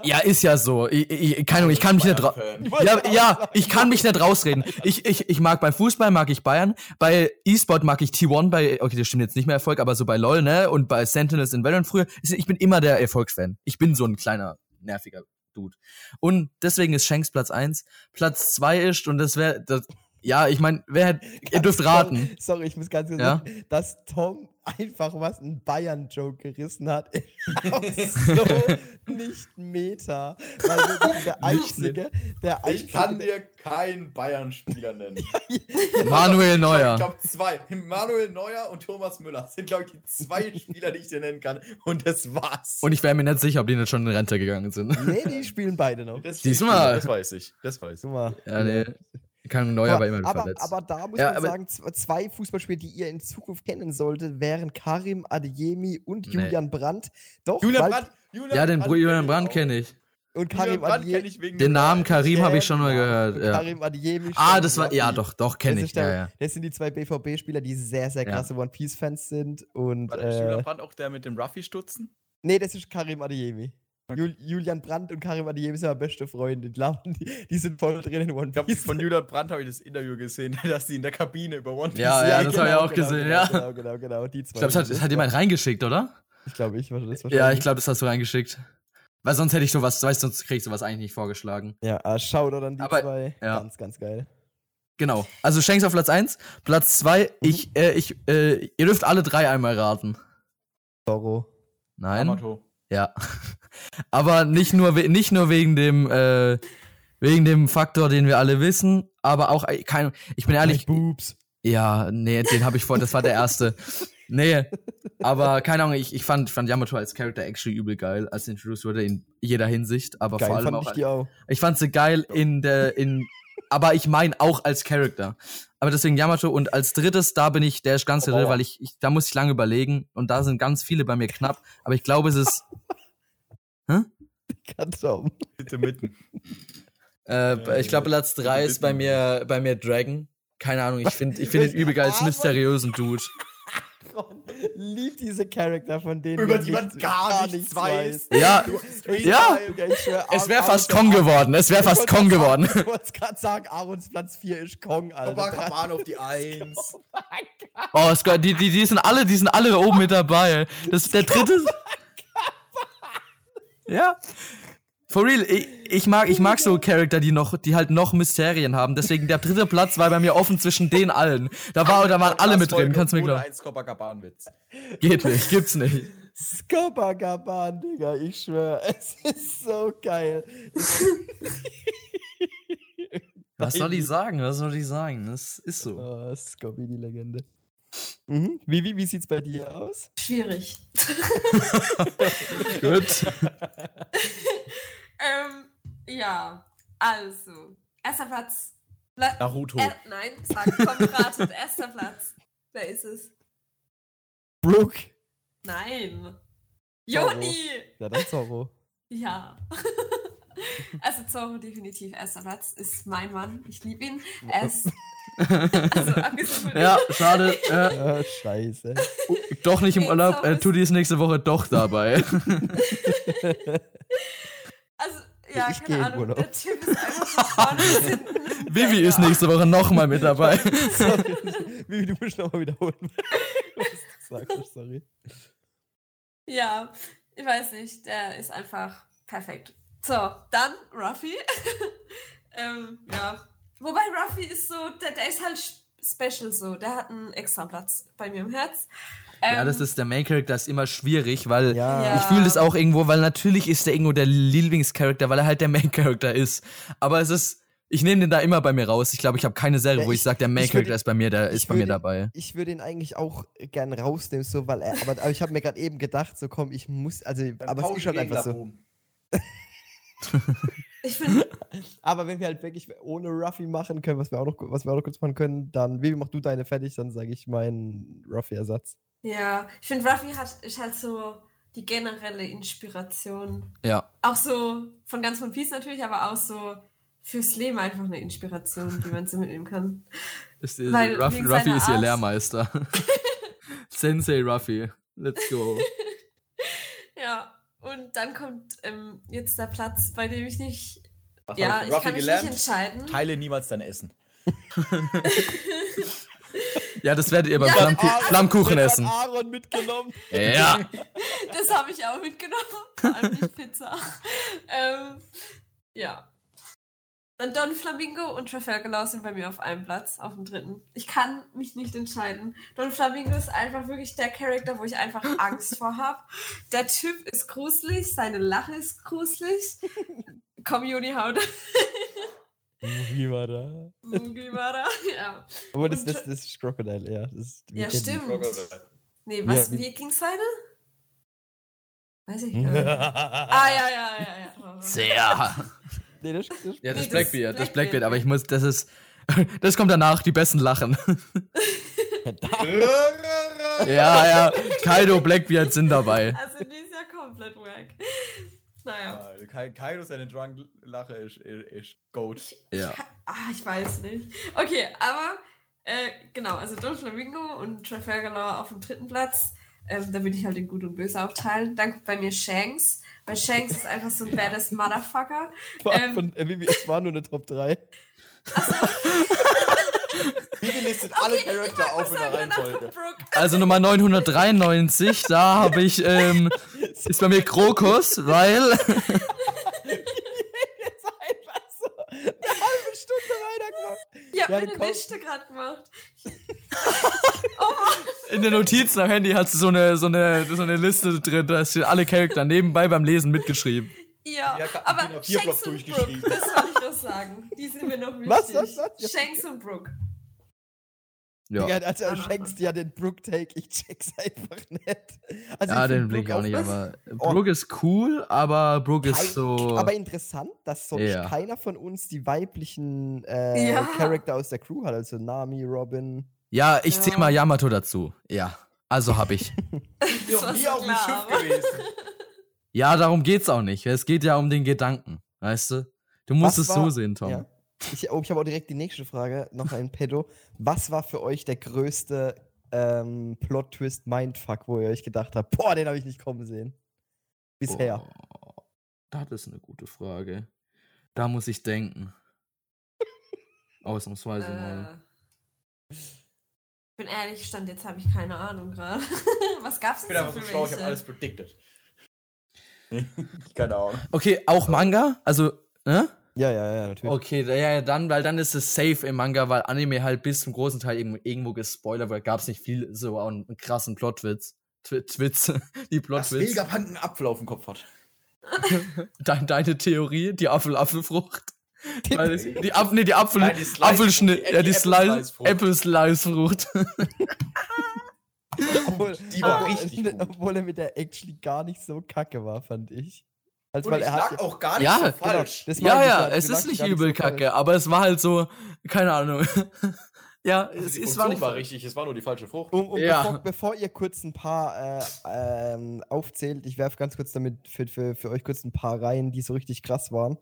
S2: ja, ist ja so. Ich, ich, keine Ahnung, ich kann mich nicht ra-
S4: Bayern-Fan.
S2: ja, ja, ich kann mich nicht rausreden. Ich, ich, ich mag beim Fußball mag ich Bayern, bei E-Sport mag ich T1, bei, okay, das stimmt jetzt nicht mehr Erfolg, aber so bei LoL, ne, und bei Sentinels in Valorant früher, ich bin immer der Erfolgsfan. Ich bin so ein kleiner, nerviger Dude. Und deswegen ist Shanks Platz eins. Platz zwei ist, und das wäre, das, ja, ich meine, wer hätte, ihr dürft raten.
S1: Sorry, sorry, ich muss ganz kurz
S2: Ja?
S1: sagen, dass Tom einfach was einen Bayern-Joke gerissen hat. So nicht Meta. Weil wirklich der Einzige, der Einzige.
S4: Ich kann dir keinen Bayern-Spieler nennen.
S2: Manuel
S4: Ich
S2: Neuer.
S4: glaube zwei. Manuel Neuer und Thomas Müller sind, glaube ich, die zwei Spieler, die ich dir nennen kann. Und das war's.
S2: Und ich wäre mir nicht sicher, ob die nicht schon in Rente gegangen sind.
S1: Nee, die spielen beide noch.
S4: das
S2: Diesmal.
S4: Das weiß ich. Das weiß ich.
S1: Guck mal.
S2: Ja, nee. Kann Neuer war immer
S1: aber,
S2: verletzt.
S1: aber da muss
S2: Ja,
S1: man
S2: aber-
S1: sagen, zwei Fußballspieler, die ihr in Zukunft kennen solltet, wären Karim Adeyemi und
S2: Nee.
S1: Julian Brandt. Doch,
S4: Julian Brandt. Julian
S2: ja, den
S4: Brandt
S2: Julian
S4: kenn
S2: Brandt kenne ich.
S1: Und
S4: Julian
S1: Karim
S4: Brandt kenne
S1: Adeyemi.
S4: ich wegen
S2: Den
S4: dem
S2: Namen
S4: Namen.
S2: Karim habe ich schon mal gehört. Ja.
S1: Karim Adeyemi.
S2: Ah, das war, ja, doch, doch, kenne ich.
S1: ist der-
S2: Ja, ja.
S1: Das sind die zwei BVB-Spieler, die sehr, sehr krasse One Piece-Fans sind. Und
S4: War der Julian
S1: äh,
S4: Brandt auch der mit dem Ruffy-Stutzen?
S1: nee, das ist Karim Adeyemi. Jul Julian Brandt und Karim Adeyemi sind ja beste Freunde. Die, glauben, die, die sind voll drin in One
S4: Ich glaube,
S1: Piece.
S4: von Julian Brandt habe ich das Interview gesehen, dass die in der Kabine über One Piece
S2: Ja, ja, das habe ich auch
S1: genau,
S2: gesehen,
S1: genau,
S2: ja.
S1: Genau, genau, genau. Die zwei
S2: Ich glaube, das das hat jemand reingeschickt, oder?
S1: Ich glaube, ich war das
S2: Ja,
S1: wahrscheinlich.
S2: ich glaube, das hast du reingeschickt. Weil sonst hätte ich sowas, weißt du, sonst krieg ich sowas eigentlich nicht vorgeschlagen.
S1: Ja, ah, Shoutout an die
S2: Aber-
S1: zwei.
S2: ja.
S1: Ganz, ganz geil.
S2: Genau. Also Shanks auf Platz 1. Platz 2, ich, äh, ich, äh, ihr dürft alle drei einmal raten.
S1: Zorro.
S2: Nein?
S4: Amato.
S2: Ja. aber nicht nur, nicht nur wegen dem, äh, wegen dem Faktor, den wir alle wissen, aber auch, äh, kein, ich bin ehrlich,
S1: Boobs.
S2: ja, nee, den habe ich vor, das war der erste. Nee, aber keine Ahnung, ich, ich fand, fand Yamato als Charakter actually übel geil, als introduced wurde in jeder Hinsicht, aber vor
S1: Geil
S2: allem
S1: fand
S2: auch
S1: ich die auch.
S2: Ich fand sie geil in der, in, aber ich meine auch als Charakter. Aber deswegen Yamato und als drittes, da bin ich, der ist ganz
S4: Oh,
S2: irre,
S4: wow.
S2: weil ich, ich, da muss ich lange überlegen und da sind ganz viele bei mir knapp, aber ich glaube, es ist,
S1: Ganz oben.
S4: Bitte mitten.
S2: äh, ich glaube, Platz drei ist bei mir, bei mir Dragon. Keine Ahnung, ich finde, ich finde ihn übel geil als mysteriösen Dude.
S1: Ron liebt diese Charakter, von denen
S4: Über die man
S1: nichts-
S4: gar nichts weiß.
S2: Ja,
S1: Ich
S2: Ja.
S1: schwör,
S2: es wäre fast Kong geworden, es wäre
S1: Ich
S2: fast
S1: wollte
S2: Kong geworden.
S1: Ich wollte gerade sagen, Aarons Platz 4 ist Kong, Alter.
S4: Copacabana auf die Eins.
S2: Oh, es, die, die, die sind alle, die sind alle oben mit dabei. Das ist der dritte. Ja. For real, ich, ich mag, ich mag so Charakter, die noch, die halt noch Mysterien haben. Deswegen der dritte Platz war bei mir offen zwischen den allen. Da war, da waren alle mit drin, kannst du mir glauben.
S4: eins Copacabana-Witz.
S2: Geht nicht, gibt's nicht.
S1: Skopagaban, Digga, ich schwör, es ist so geil.
S2: Was soll ich sagen? Was soll ich sagen? Das ist so.
S1: Oh, Scobby, die Legende. Mhm. Wie, wie, wie sieht's bei dir aus?
S3: Schwierig.
S2: Gut.
S3: Ähm, ja, also. Erster Platz. Pla
S4: Naruto.
S3: er, nein, sag, komm, ratet. Erster Platz. Wer ist es?
S1: Brooke.
S3: Nein.
S1: Zorro.
S3: Joni!
S1: Ja, dann Zorro.
S3: Ja. Also Zorro definitiv erster Platz ist mein Mann. Ich liebe ihn. Er ist also
S2: Ja, schade. Äh,
S1: Ah, scheiße.
S2: doch nicht im
S3: Okay,
S2: Urlaub. Äh, Tutti ist nächste Woche doch dabei.
S3: Ja,
S1: Ich geh
S3: keine
S1: in
S3: Ahnung.
S1: Urlaub.
S3: Der Typ ist einfach.
S2: Vivi ist nächste Woche nochmal mit dabei.
S1: sorry. Wie, du musst nochmal wiederholen. Hast, sorry.
S3: Ja, ich weiß nicht. Der ist einfach perfekt. So, dann Ruffy. ähm, ja. Wobei Ruffy ist so, der, der ist halt special so. Der hat einen extra Platz bei mir im Herz.
S2: Ja,
S3: Ähm,
S2: das ist der Main Character ist immer schwierig, weil
S1: Ja.
S3: Ja.
S2: ich fühle das auch irgendwo, weil natürlich ist der irgendwo der Lieblingscharakter, weil er halt der Main Character ist. Aber es ist, ich nehme den da immer bei mir raus. Ich glaube, ich habe keine Serie,
S1: Ja,
S2: wo ich,
S1: ich-
S2: sage, der Main Character ist bei mir, der
S1: ich
S2: ist bei mir
S1: würde-
S2: dabei.
S1: Ich würde ihn eigentlich auch gern rausnehmen, so, weil er, aber, aber ich habe mir gerade eben gedacht, so komm, ich muss, also,
S4: Dann
S1: aber es ist
S4: wir
S1: einfach so.
S3: Ich finde,
S1: Aber wenn wir halt wirklich ohne Ruffy machen können, was wir auch noch, was wir auch noch kurz machen können, dann, Vivi, mach du deine fertig, dann sage ich meinen Ruffy-Ersatz.
S3: Ja, ich finde, Ruffy hat, ist halt so die generelle Inspiration.
S2: Ja.
S3: Auch so von ganz One Piece natürlich, aber auch so fürs Leben einfach eine Inspiration, die man so mitnehmen kann.
S2: Ist, ist,
S3: Weil
S2: Ruffy, Ruffy ist ihr Lehrmeister. Sensei Ruffy. Let's go.
S3: Ja, und dann kommt ähm, jetzt der Platz, bei dem ich nicht.
S4: Was
S3: ja, ich
S4: von Ruffy
S3: kann mich
S4: gelernt?
S3: nicht entscheiden.
S4: Teile niemals dein Essen.
S2: Ja, das werdet ihr beim
S3: Ja,
S2: Flammku
S3: Aaron-
S2: Flammkuchen essen.
S1: Aaron mitgenommen.
S2: Ja.
S3: Das habe ich auch mitgenommen. Vor allem die Pizza. ähm, ja. Dann Don Flamingo und Trafalgar Law sind bei mir auf einem Platz, auf dem dritten. Ich kann mich nicht entscheiden. Don Flamingo ist einfach wirklich der Charakter, wo ich einfach Angst vor habe. Der Typ ist gruselig, seine Lache ist gruselig. Komm, Juni, haut.
S1: Wie war da?
S3: Mugimara. Ja.
S1: Aber das, das, das ist Crocodile, ja. Das
S3: Ja, stimmt. Nee, was?
S1: Ja, wie-
S3: wie ging's weiter? Weiß ich gar nicht. ah, ja, ja, ja, ja.
S2: Sehr.
S1: nee, das, das
S2: Ja, das
S3: Nee, das
S2: Blackbeard, das
S3: Blackbeard,
S2: Blackbeard, aber ich muss, das ist, das kommt danach, die besten lachen. Ja, ja, Kaido, Blackbeard sind dabei.
S3: Also die ist ja komplett wack. Naja.
S4: Ja, Kai- Kaido seine Drunk-Lache ist, ist, ist Goat.
S2: Ja.
S3: Ah, ich weiß nicht. Okay, aber äh, genau, also Don Flamingo und Trafalgar Law auf dem dritten Platz. Ähm, da würde ich halt in Gut und Böse aufteilen. Dann kommt bei mir Shanks. Weil Shanks ist einfach so ein badass Motherfucker. Ähm.
S1: von, äh, es war nur eine Top 3.
S4: Wie listet alle
S3: Okay, ich
S4: Charakter auf in der Reihenfolge.
S2: Also Nummer 993, da habe ich, ähm, ist bei mir Krokus, weil,
S1: Jetzt einfach so eine halbe Stunde weitergemacht.
S3: Ich habe
S1: Ja,
S3: meine
S1: komm.
S3: Liste gerade gemacht. oh Mann.
S2: in den Notizen am Handy hast du so eine, so eine, so eine Liste drin, da stehen alle Charakter nebenbei beim Lesen mitgeschrieben.
S3: Ja,
S4: Ja,
S3: aber
S4: den A4-Block
S3: Shanks und Brooke,
S4: durchgeschrieben.
S3: das wollte ich noch sagen. Die sind mir noch wichtig.
S1: Was, was, was?
S3: Shanks und Brooke.
S2: Ja,
S1: Ja, also du schenkst ja den Brook-Take, ich check's einfach nicht. Also
S2: ja
S1: ich
S2: den blick auch nicht, aber
S1: Oh.
S2: Brooke ist cool, aber Brooke ist so,
S1: Aber interessant, dass sonst
S2: Ja.
S1: keiner von uns die weiblichen äh,
S3: Ja.
S1: Charakter aus der Crew hat. Also Nami, Robin.
S2: ja, ich zähl
S3: Ja.
S2: mal Yamato dazu, ja, also hab ich.
S4: Ich
S3: war
S4: nie
S3: so
S4: auf dem
S3: klar,
S4: Schiff gewesen.
S2: Ja, darum geht's auch nicht, es geht ja um den Gedanken, weißt du? Du musst
S1: Was
S2: es so
S1: war-
S2: sehen, Tom.
S1: Ja. Ich, oh, ich habe auch direkt die nächste Frage, noch ein Pedo. Was war für euch der größte ähm, Plot-Twist-Mindfuck, wo ihr euch gedacht habt, boah, den habe ich nicht kommen sehen? Bisher.
S2: Oh, das ist eine gute Frage. Da muss ich denken. Ausnahmsweise mal.
S3: Äh, ich bin ehrlich, stand jetzt habe ich keine Ahnung gerade. Was gab's
S4: Ich
S3: denn
S4: bin
S3: so
S4: einfach so schlau, ich habe alles predicted. Keine Ahnung.
S2: Okay, auch Manga? Also, ne?
S1: Ja, ja, ja, natürlich.
S2: Okay, da- ja, dann, weil dann ist es safe im Manga, weil Anime halt bis zum großen Teil eben irgendwo gespoilert wird. Gab's nicht viel so einen krassen Plotwitz. Twi- Twitz, die
S4: Dass
S2: Plotwitz.
S4: Vegapunk einen Apfel auf dem Kopf hat.
S2: Dein, deine Theorie, die Apfel-Apfelfrucht. Es- die, Apfel, nee, die Apfel,
S4: Nein, die Slice-
S2: Apfelschnitt,
S4: die-
S2: ja,
S4: die
S2: die Slice.
S1: Obwohl,
S4: Die war
S1: obwohl,
S4: richtig gut.
S1: obwohl er mit der actually gar nicht so kacke war, fand ich. Also,
S4: Und
S1: weil
S4: ich
S1: er hat
S4: auch gar nicht
S2: Ja,
S4: so
S2: genau,
S4: falsch.
S1: das
S2: Ja, ja, es ist nicht übel
S1: so falsch.
S2: kacke, aber es war halt so, keine Ahnung. ja,
S4: Also
S2: es, es war nicht
S4: war richtig, es war nur die falsche Frucht.
S1: Um, um
S2: Ja.
S1: bevor, bevor ihr kurz ein paar äh, ähm, aufzählt, ich werfe ganz kurz damit für, für, für euch kurz ein paar rein, die so richtig krass waren.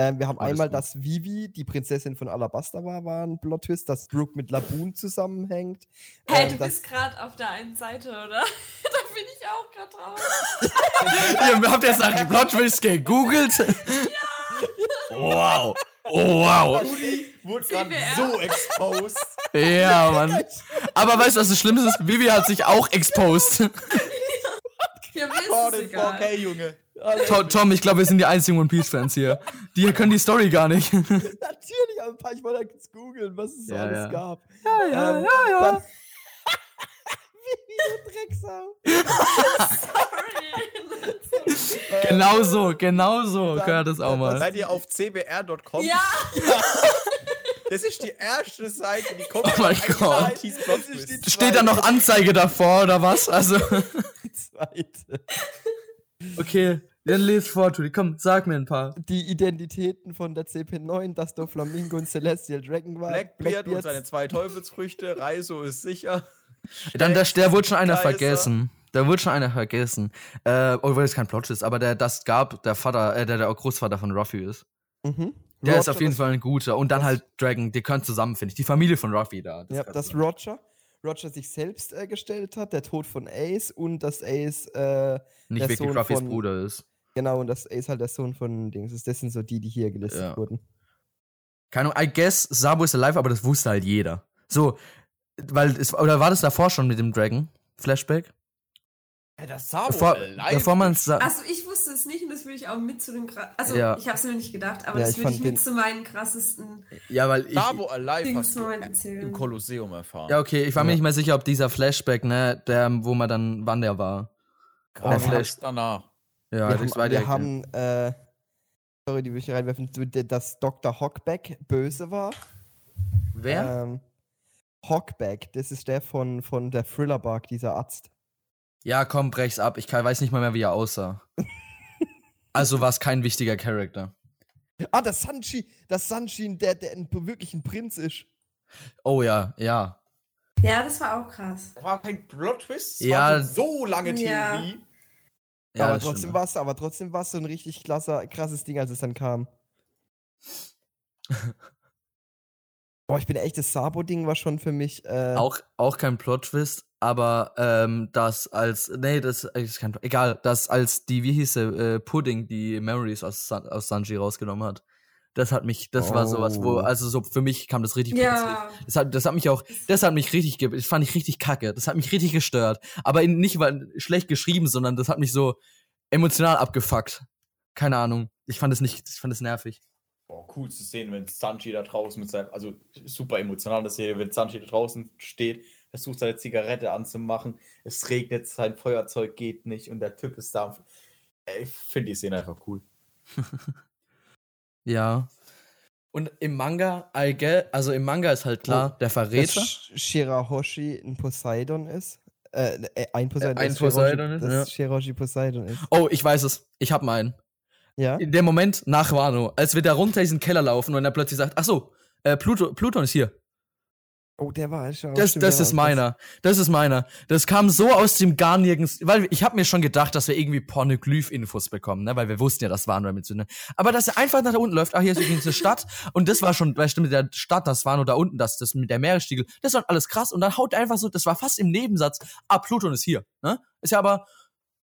S1: Ähm, wir haben
S2: Alles
S1: einmal,
S2: gut.
S1: dass Vivi die Prinzessin von Alabasta war, war ein Plot-Twist, dass Brooke mit Laboon zusammenhängt.
S3: Hey,
S1: ähm,
S3: du
S1: dass-
S3: bist gerade auf der einen Seite, oder? da bin ich auch gerade drauf.
S2: Ihr habt jetzt nach dem Plot-Twist gegoogelt? Wow. Oh, wow.
S4: Rudi wurde gerade so exposed.
S2: Ja, Mann. Aber weißt du, was das Schlimmste ist? Vivi hat sich auch exposed.
S3: Ja, mir
S4: Oh,
S3: ist es egal.
S4: 4K, Junge.
S2: To- Tom, ich glaube, wir sind die einzigen One Piece-Fans hier. Die können die Story gar nicht.
S1: Natürlich, aber ein paar, ich wollte jetzt googeln, was es so
S2: Ja,
S1: alles
S2: ja.
S1: gab.
S2: Ja,
S1: ja,
S2: ja,
S1: Dann, Vivi, du Drecksau.
S3: Sorry.
S2: Genau so, genau so
S1: Dann-
S2: gehört das auch mal.
S4: Seid ihr auf cbr.com?
S3: ja,
S4: Das ist die erste Seite, die kommt.
S2: Oh mein Gott.
S4: Piece.
S2: Steht da noch Anzeige davor oder was? Also,
S1: Die zweite.
S2: okay. Dann les vor, Tudi. Komm, sag mir ein paar.
S1: Die Identitäten von der CP9, dass der Flamingo und Celestial Dragon war.
S4: Blackbeard und
S1: Blackbeard.
S4: seine zwei Teufelsfrüchte. Reiso ist sicher.
S2: Dann, der, der wurde schon einer
S4: Kaiser.
S2: vergessen. Da wurde schon einer vergessen. Äh, obwohl es kein Plot ist, aber der das gab, der Vater, äh, der der Großvater von Ruffy ist.
S1: Mhm.
S2: Der ist
S1: Roger,
S2: auf jeden
S1: das-
S2: Fall ein guter. Und dann
S1: das-
S2: halt Dragon, die können zusammen, finde ich. Die Familie von Ruffy da.
S1: Ja,
S2: kann
S1: dass. Roger, Roger sich selbst äh, gestellt hat, der Tod von Ace und dass Ace, äh,
S2: nicht
S1: der
S2: wirklich
S1: Sohn
S2: Ruffys
S1: von-
S2: Bruder ist.
S1: Genau, und dass Ace halt der Sohn von Dings ist. Das sind so die, die hier gelistet
S2: Ja.
S1: wurden.
S2: Keine Ahnung, I guess Sabo ist alive, aber das wusste halt jeder. So, weil es, oder war das davor schon mit dem Dragon? Flashback?
S4: Ja, das Sabo
S2: Bevor,
S4: alive.
S2: bevor man es
S3: Also ich wusste es nicht und das würde ich auch mit zu den. Also
S2: Ja.
S3: ich habe es mir nicht gedacht, aber
S1: Ja,
S3: das
S1: ich
S3: würde
S1: fand
S3: ich mit zu meinen krassesten
S2: Ja, weil ich.
S4: Sabo alive hast du
S3: Moment
S4: im
S3: erzählen.
S4: Kolosseum erfahren.
S2: Ja, okay, ich war mir nicht mehr sicher, ob dieser Flashback, ne, der, wo man dann, wann der war. Der Flash-
S4: danach.
S2: Ja,
S1: wir
S2: das
S1: haben,
S2: war
S1: wir haben äh, sorry, die will ich reinwerfen, dass Dr. Hockback böse war.
S2: Wer?
S1: Ähm, Hockback, das ist der von, von der Thriller-Bark, dieser Arzt.
S2: Ja, komm, brech's ab. Ich kann, weiß nicht mal mehr, wie er aussah. also war es kein wichtiger Charakter.
S1: Ah, das Sanchi, das Sanchi, der, der ein, wirklich ein Prinz ist.
S2: Oh ja, ja.
S3: Ja, das war auch krass.
S4: Das war kein Plot-Twist.
S2: Ja.
S4: so lange. Theorie.
S2: ja
S1: aber
S2: das
S1: trotzdem war es, aber trotzdem war so ein richtig klasser, krasses Ding, als es dann kam. Boah, ich bin echt, das Sabo-Ding war schon für mich. Äh,
S2: Auch, auch kein Plot-Twist, aber ähm, das als, nee, das ist kein, egal, das als die, wie hieß der, äh, Pudding, die Memories aus, San- aus Sanji rausgenommen hat. Das hat mich, das war sowas, wo,
S1: Oh.
S2: also so für mich kam das richtig plötzlich.
S3: Ja.
S2: Das hat, das hat mich auch, das hat mich richtig, ge- das fand ich richtig kacke. Das hat mich richtig gestört. Aber in, nicht weil schlecht geschrieben, sondern das hat mich so emotional abgefuckt. Keine Ahnung. Ich fand es nicht, ich fand es nervig.
S4: Boah, cool zu sehen, wenn Sanji da draußen mit seinem, also super emotional das Serie, wenn Sanji da draußen steht, versucht seine Zigarette anzumachen, es regnet, sein Feuerzeug geht nicht und der Typ ist da. Ey, Ich finde die Szene einfach cool.
S2: Ja. Und im Manga, also im Manga ist halt klar, der Verräter.
S1: dass Sh- Shirahoshi ein Poseidon ist. Äh, äh, ein Poseidon,
S2: ein
S1: dass
S2: Poseidon ist,
S1: dass. Shirahoshi Poseidon ist.
S2: Oh, ich weiß es. Ich hab meinen.
S1: Ja?
S2: In dem Moment nach Wano, als wir da runter diesen Keller laufen und er plötzlich sagt, ach so, äh, Pluto, Pluton ist hier.
S1: Oh, der war schon.
S2: Das, das
S1: der
S2: ist meiner. Das ist meiner. Das kam so aus dem gar nirgends, weil ich habe mir schon gedacht, dass wir irgendwie Pornoglyph-Infos bekommen, ne, weil wir wussten ja, das waren wir mit ne. Aber dass er einfach nach da unten läuft, ach, hier ist übrigens eine Stadt und das war schon, weißt du, mit der Stadt, das war nur da unten, das, das mit der Meeresstiegel, das war alles krass und dann haut er einfach so, das war fast im Nebensatz, ah, Pluton ist hier, ne. Ist ja aber,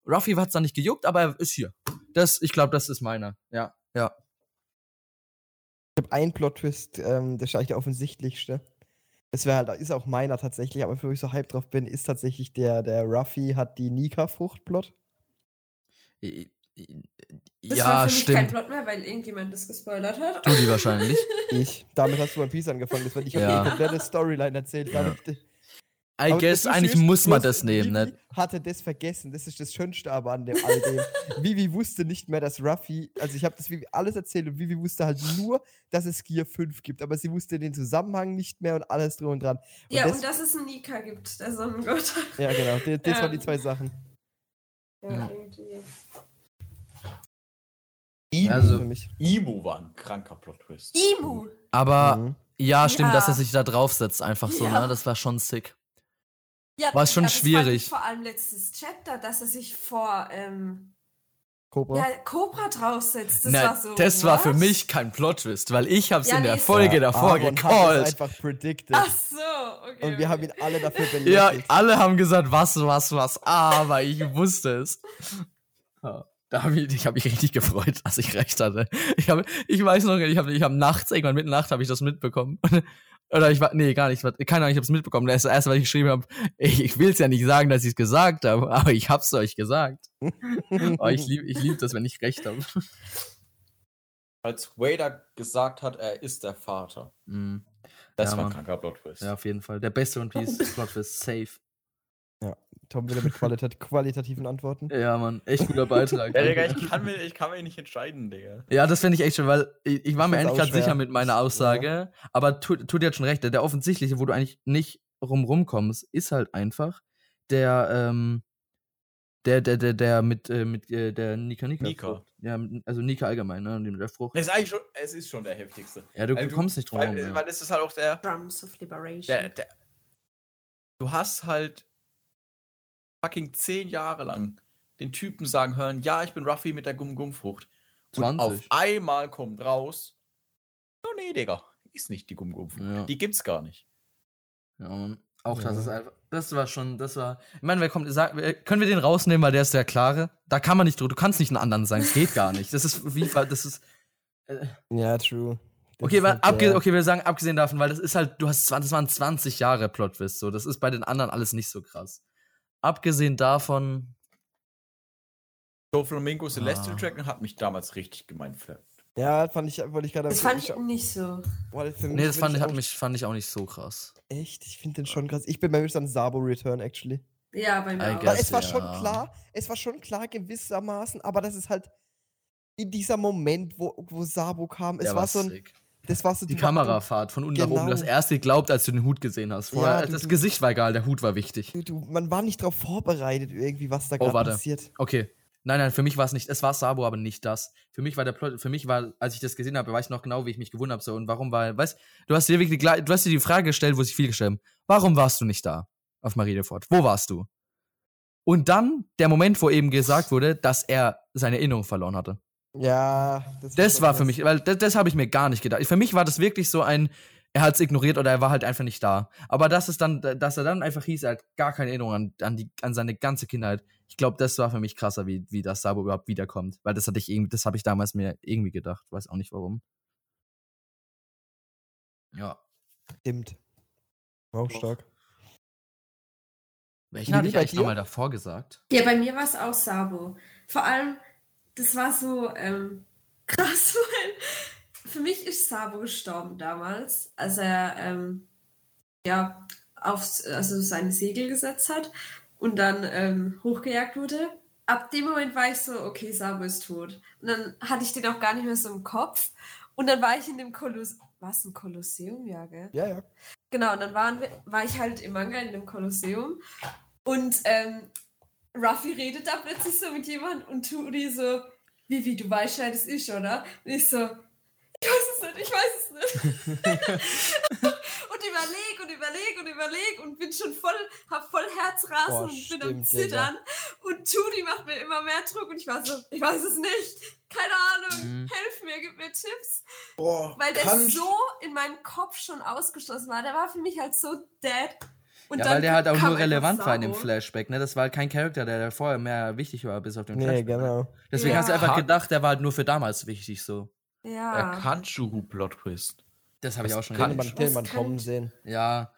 S2: Ruffy hat's da nicht gejuckt, aber er ist hier. Das, ich glaube, das ist meiner. Ja, ja.
S1: Ich habe einen Plot-Twist, ähm, das ist eigentlich der offensichtlichste. Das wäre halt, ist auch meiner tatsächlich, aber für ich so hype drauf bin, ist tatsächlich der, der Ruffy hat die Nika-Frucht-Plot.
S3: Das
S2: ja,
S3: war für mich kein
S2: stimmt.
S3: Plot mehr, weil irgendjemand das gespoilert hat.
S2: Du die wahrscheinlich.
S1: Ich. Damit hast du One Piece angefangen. Das wird ich habe
S2: Ja.
S1: die komplette Storyline erzählt.
S2: Ja. I
S1: Aber
S2: guess, eigentlich
S1: ist,
S2: muss man das nehmen,
S1: Vivi
S2: ne?
S1: hatte das vergessen. Das ist das Schönste aber an dem all dem. Vivi wusste nicht mehr, dass Ruffy, also ich habe das Vivi alles erzählt und Vivi wusste halt nur, dass es Gear 5 gibt, aber sie wusste den Zusammenhang nicht mehr und alles drum und dran. Und
S3: ja,
S1: das-
S3: und dass es einen Nika gibt, der Sonnengott.
S1: Ja, genau. Das, das
S3: Ja.
S1: waren die zwei Sachen.
S3: Ja,
S2: Ja.
S3: irgendwie.
S4: Imu,
S2: Also-
S1: für mich.
S4: Imu war ein kranker Plot-Twist.
S3: Imu!
S2: Aber
S1: Mhm.
S2: ja, stimmt, dass er
S3: Ja.
S2: sich da draufsetzt, einfach so,
S3: Ja.
S2: ne? Das war schon sick.
S3: Ja,
S2: War schon
S3: ja, das fand
S2: schwierig.
S3: ich Vor allem letztes Chapter, dass er sich vor ähm,
S1: Cobra.
S3: ja, Cobra draufsetzt. Das
S2: Na,
S3: war so.
S2: das war für mich kein Plot-Twist, weil ich hab's
S3: Ja,
S2: in der Folge
S1: Ja,
S2: davor
S1: Aaron hat es
S2: gecallt.
S1: einfach predicted.
S3: Ach so, okay.
S1: Und wir haben ihn alle dafür
S2: Ja,
S1: belächelt.
S2: alle haben gesagt, was, was, was, aber ich wusste es. Ja, Da hab ich, ich habe mich richtig gefreut, dass ich recht hatte. Ich, hab, ich weiß noch, ich habe ich hab nachts, irgendwann mitten Nacht habe ich das mitbekommen. Oder ich war, nee, gar nicht, keine Ahnung, ich habe es mitbekommen. Das erste, was ich geschrieben habe. Ich, ich will es ja nicht sagen, dass ich es gesagt habe, aber ich hab's euch gesagt. Oh, ich lieb, ich lieb das, wenn ich recht habe.
S4: Als Wader gesagt hat, er ist der Vater.
S2: Mhm.
S4: Das
S2: Ja,
S4: war ein kranker Plot-Twist.
S2: Ja, auf jeden Fall. Der beste One Piece Plot Twist, safe.
S1: Tom wieder mit qualitat qualitativen Antworten.
S2: Ja, Mann, echt guter Beitrag.
S4: Ja, Digga, ich kann, mir, ich kann mich nicht entscheiden, Digga.
S2: Ja, das finde ich echt schön, weil ich, ich war
S1: Ich
S2: mir eigentlich gerade sicher mit meiner Aussage, aber tut, tut jetzt schon recht. Der, der offensichtliche, wo du eigentlich nicht rum rumkommst, ist halt einfach der, ähm, Der, der, der, der mit, äh, mit äh, der Nika Nika.
S4: Nika.
S2: Frucht. Ja, also Nika allgemein, ne? und Der Frucht.
S4: Es ist eigentlich schon, es ist schon der heftigste.
S2: Ja, du
S4: Weil
S2: kommst nicht drum herum.
S4: Weil,
S2: ja.
S4: weil es ist halt auch der,
S3: Drums of Liberation.
S4: der, der. Du hast halt fucking zehn Jahre lang den Typen sagen hören, ja, ich bin Ruffy mit der Gumm-Gumm-Frucht. Und
S2: 20.
S4: auf einmal kommt raus, oh nee, Digga, ist nicht die Gumm-Gumm-Frucht.
S2: Ja.
S4: Die gibt's gar nicht.
S2: Ja, Mann. Auch das
S1: Ja.
S2: ist einfach. Das war schon, das war. Ich meine, wer kommt, sag, können wir den rausnehmen, weil der ist der klare? Da kann man nicht drüber. Du kannst nicht einen anderen sagen. Das geht gar nicht. Das ist wie, das ist. Äh,
S1: Ja, true. Das
S2: okay, weil,
S1: halt
S2: abge okay, wir sagen abgesehen davon, weil das ist halt, du hast 20, das waren 20 Jahre Plot-Twist, so. Das ist bei den anderen alles nicht so krass. Abgesehen davon,
S4: So Flamingo Celestial
S2: Ah.
S4: Dragon hat mich damals richtig gemeint.
S1: Ja, fand ich, wollte ich gerade
S3: das fand ich nicht so.
S1: Boah, für
S2: nee, das fand
S1: ich
S2: hat
S1: auch-
S2: mich, fand ich auch nicht so krass.
S1: Echt, ich finde den schon krass. Ich bin bei mir dann Sabo Return, actually.
S3: Ja, bei
S2: I
S3: mir auch.
S2: guess.
S1: Es war
S2: ja.
S1: schon klar, es war schon klar gewissermaßen, aber das ist halt in dieser Moment, wo, wo Sabo kam, es
S2: Der
S1: war so ein,
S2: sick.
S1: Das war so
S2: Die Kamerafahrt von unten nach oben,
S1: Genau.
S2: das erste geglaubt, als du den Hut gesehen hast. Vorher,
S1: Ja, du-
S2: das
S1: du-
S2: Gesicht war egal, der Hut war wichtig.
S1: Du, man war nicht darauf vorbereitet, irgendwie, was da
S2: Oh,
S1: gerade passiert.
S2: Okay. Nein, nein, für mich war es nicht, es war Sabo, aber nicht das. Für mich war der Plot, für mich war, als ich das gesehen habe, weiß ich noch genau, wie ich mich gewundert habe, so, und warum war, weißt, du hast dir wirklich, gleich- du hast dir die Frage gestellt, wo sich viele gestellt haben, warum warst du nicht da? Auf Marienfort? Wo warst du? Und dann der Moment, wo eben gesagt wurde, dass er seine Erinnerung verloren hatte.
S1: Ja,
S2: Das
S1: schon
S2: war für mich, weil das, das habe ich mir gar nicht gedacht. Für mich war das wirklich so ein, er hat es ignoriert oder er war halt einfach nicht da. Aber dass es dann, dass er dann einfach hieß, er hat gar keine Erinnerung an, an, die, an seine ganze Kindheit. Ich glaube, das war für mich krasser, wie, wie das Sabo überhaupt wiederkommt. Weil das hatte ich irgendwie, das habe ich damals mir irgendwie gedacht. Weiß auch nicht warum. Ja.
S1: Stimmt. Auch stark.
S2: Welchen hatte ich eigentlich
S1: dir?
S2: nochmal davor gesagt?
S3: Ja, bei mir war es auch Sabo. Vor allem, das war so ähm, krass, weil für mich ist Sabo gestorben damals, als er ähm, ja, auf also seine Segel gesetzt hat und dann ähm, hochgejagt wurde. Ab dem Moment war ich so, okay, Sabo ist tot. Und dann hatte ich den auch gar nicht mehr so im Kopf. Und dann war ich in dem Kolosseum. War es ein Kolosseum? Ja, gell?
S1: Ja, ja.
S3: Genau, und dann waren wir, war ich halt im Manga in dem Kolosseum und ähm, Ruffy redet da plötzlich so mit jemand und Turi so, Vivi, du weißt ja, das ist, oder? Und ich so, ich weiß es nicht, ich weiß es nicht. und überleg und überleg und überleg und bin schon voll, hab voll Herzrasen
S1: Boah,
S3: und bin am Zittern. Und Turi macht mir immer mehr Druck und ich war so, ich weiß es nicht. Keine Ahnung,
S2: Mhm.
S3: helf mir, gib mir Tipps.
S4: Boah,
S3: Weil der so in meinem Kopf schon ausgeschlossen war. Der war für mich halt so dead. Und
S2: ja, weil der halt auch nur relevant war in dem. Flashback, ne? Das war halt kein Charakter, der, der vorher mehr wichtig war, bis auf den
S1: Nee,
S2: Flashback.
S1: genau.
S2: Deswegen
S3: Ja.
S2: hast du einfach gedacht, der war halt nur für damals wichtig, so.
S4: Der
S3: Ja.
S4: Kanchuhu-Plot-Twist.
S2: Das habe ich auch schon
S4: kann
S1: man, den man kommen
S3: kann-
S1: sehen.
S2: Ja,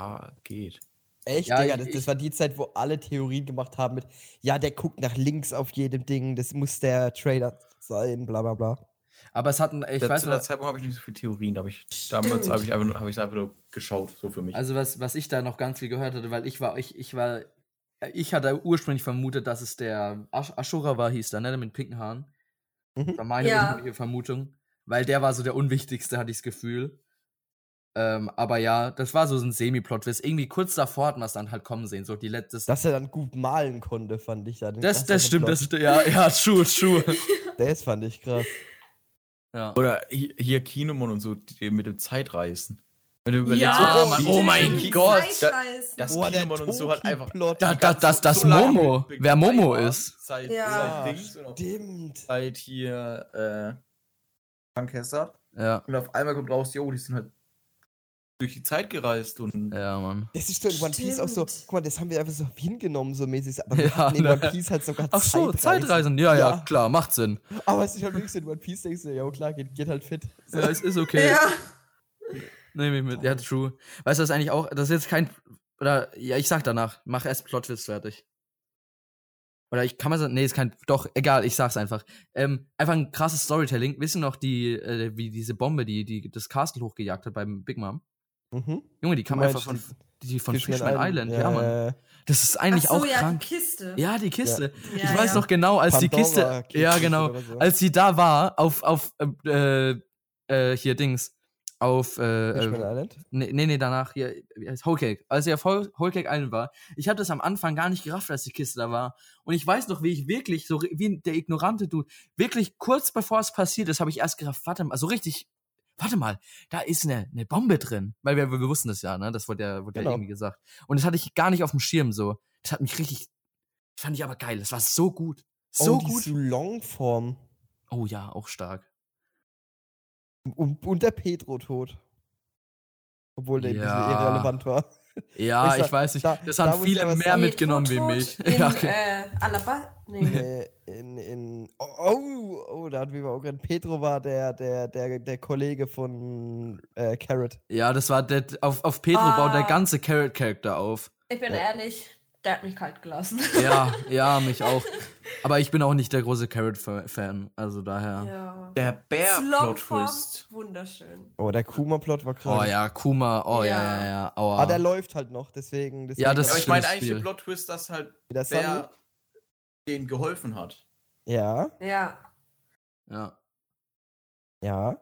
S4: Ah, geht.
S1: Echt,
S2: Ja,
S1: Digga, das, das war die Zeit, wo alle Theorien gemacht haben mit, ja, der guckt nach links auf jedem Ding, das muss der Trader sein, bla bla bla.
S2: Aber es hatten, ich
S4: Ich
S2: weiß
S4: zu der
S2: noch,
S4: Zeitpunkt habe ich nicht so viele Theorien, da habe ich damals habe ich einfach, nur- hab ich einfach nur geschaut, so für mich.
S2: also was, was ich da noch ganz viel gehört hatte, weil ich war, ich, ich war, ich hatte ursprünglich vermutet, dass es der Ash Ashura war, hieß der, ne, der mit pinken Haaren.
S1: Mhm.
S2: Das war meine
S3: Ja.
S2: Vermutung, weil der war so der unwichtigste, hatte ich das Gefühl. Ähm, aber ja, das war so ein Semi-Plot-Twist. Irgendwie kurz davor hat man es dann halt kommen sehen. So die letzte. Das,
S1: Dass er dann gut malen konnte, fand ich dann.
S2: das, stimmt, das stimmt. Ja, ja, true, true.
S1: Das fand ich krass.
S2: Ja.
S4: Oder hi- hier Kinemon und so, die mit dem Zeitreisen. Wenn du überlegst,
S3: Ja,
S4: so,
S2: Mann, oh mein Gott,
S3: Zeitreisen.
S4: das
S1: Boah, der
S4: Kinemon und so hat einfach.
S2: Da- da- das- das
S4: so
S2: Momo, wer Momo ist.
S4: Seit,
S3: Ja.
S4: seit Dings
S1: Stimmt.
S4: seit hier äh, Frankester.
S2: ja.
S4: Und auf einmal kommt raus, jo, die sind halt durch die Zeit gereist und
S2: Ja, Mann.
S1: Das ist so in One Piece auch so, guck mal, das haben wir einfach so hingenommen, so mäßig. Aber wir
S2: Ja,
S1: hatten in
S2: ne.
S1: One Piece halt sogar
S2: Ach so, Zeitreisen. Ja, ja,
S1: Ja.
S2: klar, macht Sinn.
S1: Aber es ist halt wirklich so in One Piece, denkst du, ja klar, geht, geht halt fit. So.
S2: Ja, es ist okay.
S3: Ja.
S2: Nehme ich mit. Ja, true. Weißt du, das ist eigentlich auch, das ist jetzt kein, oder, ja, ich sag danach, mach erst Plotwitz fertig. Oder ich kann man sagen, nee, ist kein, doch, egal, ich sag's einfach. Ähm, einfach ein krasses Storytelling. Wissen noch die, äh, wie diese Bombe, die, die das Castle hochgejagt hat beim Big Mom?
S1: Mhm.
S2: Junge, die kam einfach von,
S1: meinst
S2: die von
S1: Fishman
S2: Fishman Island, ja, Mann.
S1: äh,
S2: Das ist eigentlich
S3: Ach so,
S2: auch
S3: ja,
S2: krank.
S3: die Kiste.
S2: Ja, die Kiste.
S3: Ja,
S2: ich weiß
S3: ja.
S2: noch genau, als die Kiste,
S1: Pandora-Kiste
S2: ja genau,
S1: so.
S2: als sie da war auf auf äh, äh, hier Dings auf äh,
S1: Fishman
S2: äh,
S1: Island?
S2: nee, nee, nee, danach hier Whole Cake. Als er auf Whole Whole Cake Island war, ich habe das am Anfang gar nicht gerafft, als die Kiste da war. Und ich weiß noch, wie ich wirklich so wie der ignorante Dude, wirklich kurz bevor es passiert ist, habe ich erst gerafft, warte mal, so richtig Warte mal, da ist eine, eine Bombe drin. Weil wir, wir wussten das ja, ne? Das wurde ja, wurde
S1: Genau.
S2: ja irgendwie gesagt. Und das hatte ich gar nicht auf dem Schirm so. Das hat mich richtig. Das fand ich aber geil. Das war so gut. So
S1: oh, die
S2: gut.
S1: Longform.
S2: Oh ja, auch stark.
S1: Und, und der Pedro tot. Obwohl der ein bisschen
S2: Ja.
S1: irrelevant war.
S2: Ja,
S1: Ich
S2: ich,
S1: sag,
S2: weiß nicht.
S1: da-
S2: das
S1: da
S2: haben viele mehr mitgenommen wie mich.
S3: In,
S2: ja, okay.
S3: äh, Alaba? Nee.
S1: In, in, oh, oh, oh, da hatten wir auch gerade. Pedro war der, der, der, der Kollege von äh, Carrot.
S2: ja, das war der, auf, auf Pedro baut der
S3: Ah.
S2: ganze Carrot-Charakter auf.
S3: Ich bin
S1: Ja.
S3: ehrlich, der hat mich kalt gelassen.
S2: Ja, ja, mich auch. Aber ich bin auch nicht der große Carrot-Fan. Also daher.
S3: ja.
S4: Der Bär-Plot-Twist.
S3: wunderschön.
S1: Oh, der Kuma-Plot war krass.
S2: Oh ja, Kuma. Oh ja,
S3: Ja.
S2: ja, ja. Aua.
S1: Ah, der läuft halt noch, deswegen. deswegen
S2: Ja, das
S4: Aber ich meine eigentlich den Plot-Twist, dass halt
S1: der.
S4: Bär denen geholfen hat.
S1: Ja,
S3: Ja.
S2: Ja.
S1: ja.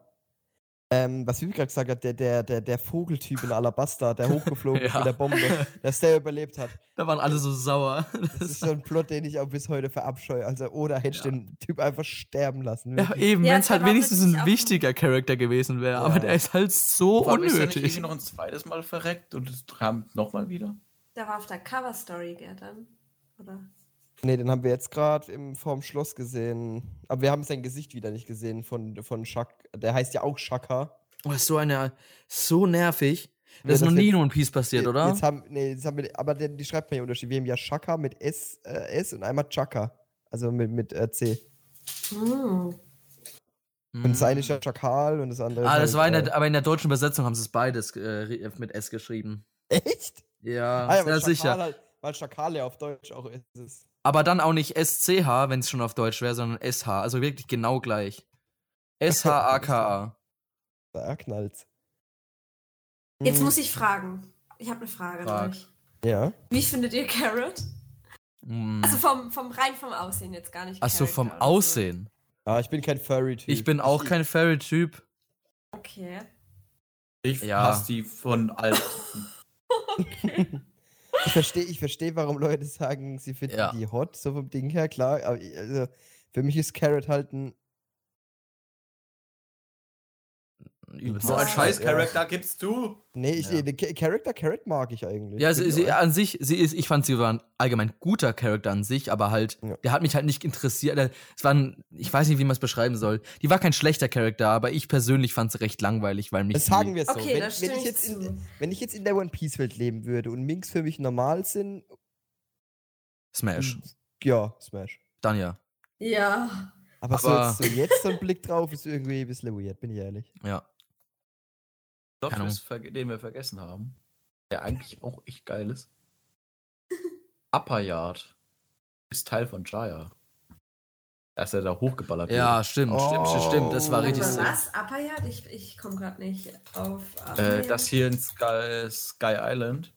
S1: Ähm, was Vivi gerade gesagt hat, der, der, der, der Vogeltyp in Alabasta, der hochgeflogen ist
S2: Ja.
S1: mit der Bombe, dass der überlebt hat.
S2: Da waren alle so sauer.
S1: Das ist so ein Plot, den ich auch bis heute verabscheue. Also, oder hätte ich
S2: Ja.
S1: den Typ einfach sterben lassen.
S2: Ja, eben,
S3: Ja,
S2: wenn es
S3: der
S2: halt
S3: war
S2: wenigstens ein wichtiger Charakter gewesen wäre. Aber der ist halt so
S4: Vor allem ist er nicht
S2: unnötig.
S4: noch ein zweites Mal verreckt und es kam nochmal wieder.
S3: Der war auf der Cover-Story, gell, dann? Oder?
S1: Nee, den haben wir jetzt gerade vorm Schloss gesehen. Aber wir haben sein Gesicht wieder nicht gesehen von, von Shak. Der heißt ja auch Shaka.
S2: Oh, ist so eine, so nervig.
S1: Ja,
S2: Das ist
S1: das
S2: noch nie in One Piece passiert, oder?
S1: Jetzt haben, nee, jetzt haben wir, aber der, die schreibt man ja Unterschied. Wir haben ja Shaka mit S, äh, S und einmal Chaka. Also mit, mit äh, C.
S3: Hm.
S1: Und das eine ist ja Chakal und das andere ist
S2: Ah, das
S1: halt,
S2: war in
S1: äh,
S2: der, aber in der deutschen Übersetzung haben sie es beides äh, mit S geschrieben.
S1: Echt?
S2: Ja,
S1: Ah, ja,
S2: sehr sicher.
S1: Halt, weil Schakal ja auf Deutsch auch ist.
S2: Aber dann auch nicht SCH, wenn es schon auf Deutsch wäre, sondern SH. Also wirklich genau gleich. S-H-A-K-A.
S1: Da knallt's.
S3: Jetzt
S1: Hm,
S3: muss ich fragen. Ich habe eine Frage
S2: Frag.
S3: an euch.
S1: Ja.
S3: Wie findet ihr Carrot?
S2: Mm.
S3: Also vom, vom rein vom Aussehen jetzt gar nicht.
S2: Achso, vom
S3: oder so.
S2: Aussehen.
S1: Ah, ich bin kein Furry-Typ.
S2: Ich bin auch kein Fairy-Typ.
S3: Okay.
S4: Ich
S2: Ja.
S4: hasse die von allen.
S1: Ich verstehe, ich versteh, warum Leute sagen, sie finden
S2: Ja.
S1: die hot, so vom Ding her, klar. Aber ich- also, für mich ist Carrot halt ein.
S2: Übelst
S4: so ein
S3: Ja.
S4: Scheiß-Charakter gibst du.
S1: Nee, ich,
S2: Ja.
S1: den Cha- Character Carrot mag ich eigentlich.
S2: Ja, sie, sie, an sich, sie ist, ich fand sie war ein allgemein guter Charakter an sich, aber halt,
S1: Ja.
S2: der hat mich halt nicht interessiert. Es war ein, ich weiß nicht, wie man es beschreiben soll. Die war kein schlechter Charakter, aber ich persönlich fand sie recht langweilig, weil mich.
S1: Das sagen wir so.
S3: Okay,
S1: wenn, wenn, ich jetzt in, wenn ich jetzt in der One Piece-Welt leben würde und Minks für mich normal sind,
S2: Smash.
S1: ja, Smash.
S2: Dann ja.
S3: Ja.
S1: Aber,
S2: Aber-
S1: so, so jetzt so ein Blick drauf ist irgendwie ein bisschen weird, bin ich ehrlich.
S2: Ja.
S4: Plot
S2: Keine
S4: Twist, verge- den wir vergessen haben. Der eigentlich auch echt geil ist. Upper Yard ist Teil von Jaya. Dass er da hochgeballert
S2: Ja, stimmt, stimmt, stimmt, stimmt. Das war
S1: Oh.
S2: richtig
S3: Aber was? Upperjard? Ich, ich komme gerade nicht auf.
S4: Äh,
S3: Upperjard.
S4: das hier in Sky, Sky Island.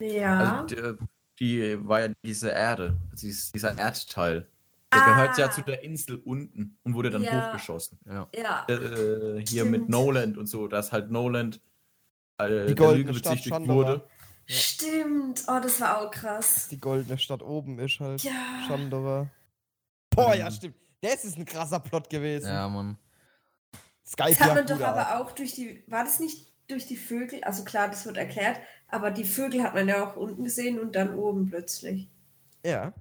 S3: Ja.
S4: Also die, die war ja diese Erde, dieses, dieser Erdteil. Der gehört ja
S3: Ah.
S4: zu der Insel unten und wurde dann
S3: Ja.
S4: hochgeschossen.
S2: Ja.
S3: ja.
S4: Äh, hier
S3: Stimmt.
S4: mit Noland und so, dass halt Noland äh,
S1: Die
S4: der
S1: goldene
S4: Lüge
S1: Stadt
S4: bezichtigt
S1: Chandora.
S4: wurde.
S1: Ja.
S3: Stimmt. Oh, das war auch krass.
S1: Die goldene Stadt oben ist halt
S3: Ja.
S1: Chandora. Boah, ja,
S4: Mhm.
S1: stimmt. Das ist ein krasser Plot gewesen.
S2: Ja, Mann.
S1: Skype
S3: Das hat man doch aber auch durch die. War das nicht durch die Vögel? Also klar, das wird erklärt. Aber die Vögel hat man ja auch unten gesehen und dann oben plötzlich.
S1: Ja.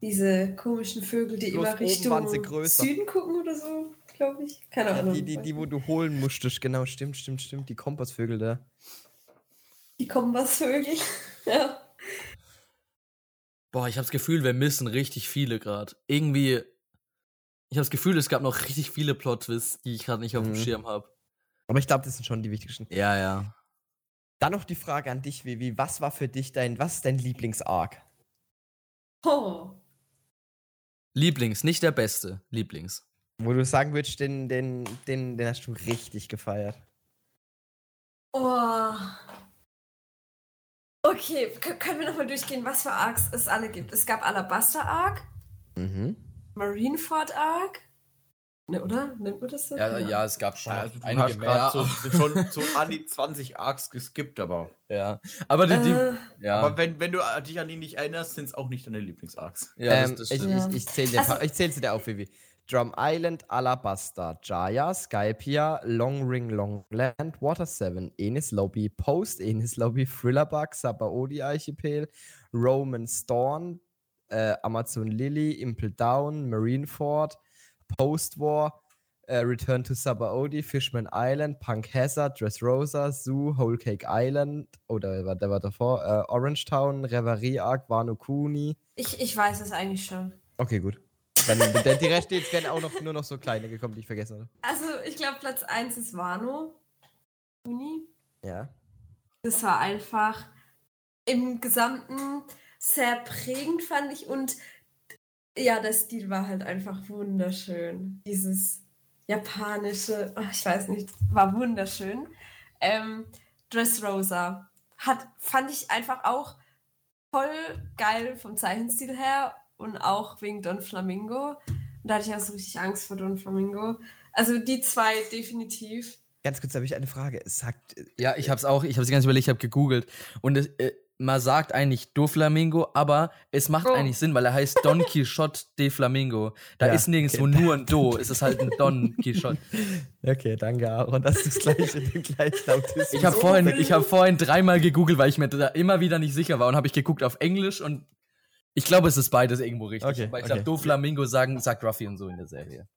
S3: Diese komischen Vögel, die
S1: Bloß
S3: immer Richtung. Süden gucken oder so, glaube ich. Keine
S1: Ja,
S3: Ahnung.
S1: die, die, die, wo du holen musstest, genau, stimmt, stimmt, stimmt. Die Kompassvögel da.
S3: Die Kompassvögel. ja.
S2: Boah, ich habe das Gefühl, wir missen richtig viele gerade. Irgendwie, ich habe das Gefühl, es gab noch richtig viele Plot-Twists, die ich gerade nicht auf dem
S1: Mhm.
S2: Schirm habe.
S1: Aber ich glaube, das sind schon die wichtigsten.
S2: Ja, ja.
S1: Dann noch die Frage an dich, Vivi. Was war für dich dein, was ist dein Lieblings-Arc?
S3: Oh.
S2: Lieblings, nicht der beste. Lieblings.
S1: Wo du sagen würdest, den, den, den, den hast du richtig gefeiert.
S3: Oh. Okay, k- können wir nochmal durchgehen, was für Arcs es alle gibt. Es gab Alabaster Arc,
S1: Mhm.
S3: Marineford Arc, Ne, oder? Nennt man das so?
S2: Ja, ja, es gab schon
S4: Also, du
S2: einige mehr.
S4: so, schon so an die 20 Arcs geskippt, aber.
S2: ja. Aber die, die
S3: Äh,
S2: ja.
S4: Aber wenn, wenn du dich an die nicht erinnerst, sind es auch nicht deine Lieblingsarcs.
S2: ja,
S1: ähm,
S2: das, das
S1: ich,
S2: stimmt.
S3: Ja.
S1: ich, ich zähle dir,
S3: Also-
S1: zähl sie dir auf, Vivi. Drum Island, Alabasta, Jaya, Skypia, Long Ring, Longland, Water 7, Enis Lobby, Post, Enis Lobby, Thrillerbug, Sabaody Archipel, Roman Storm, äh, Amazon Lily, Impel Down, Marineford, Post War, äh, Return to Sabaody, Fishman Island, Punk Hazard, Dressrosa, Zoo, Whole Cake Island, oder der war davor, äh, Orange Town, Reverie Arc, Wano Kuni.
S3: ich, ich weiß es eigentlich schon.
S1: Okay, gut. Dann, die Rest jetzt werden auch noch, nur noch so kleine gekommen, die ich vergessen habe.
S3: Also, ich glaube, Platz 1 ist Wano. Uni.
S1: Ja.
S3: Das war einfach im Gesamten sehr prägend, fand ich. Und ja, der Stil war halt einfach wunderschön. Dieses japanische, ach, ich weiß nicht, war wunderschön. Ähm, Dressrosa hat, fand ich einfach auch voll geil vom Zeichenstil her und auch wegen Don Flamingo. Und da hatte ich auch so richtig Angst vor Don Flamingo. Also die zwei definitiv.
S1: Ganz kurz habe ich eine Frage. Es sagt. äh,
S2: Ja, ich hab's auch, ich hab's ganz überlegt, ich hab gegoogelt. Und es, äh, man sagt eigentlich Doflamingo, aber es macht
S3: Oh.
S2: eigentlich Sinn, weil er heißt Don Quixote de Flamingo. Da
S1: Ja,
S2: ist nirgendwo nur ein Do, es ist halt ein Don Quixote.
S1: Okay, danke, Aaron, dass du es gleich in dem Gleichlautismus.
S2: Ich habe vorhin, ich hab vorhin dreimal gegoogelt, weil ich mir da immer wieder nicht sicher war und habe ich geguckt auf Englisch und ich glaube, es ist beides irgendwo richtig.
S1: Okay,
S2: aber ich
S1: okay.
S2: glaube, Doflamingo sagen, sagt Ruffy und so in der Serie.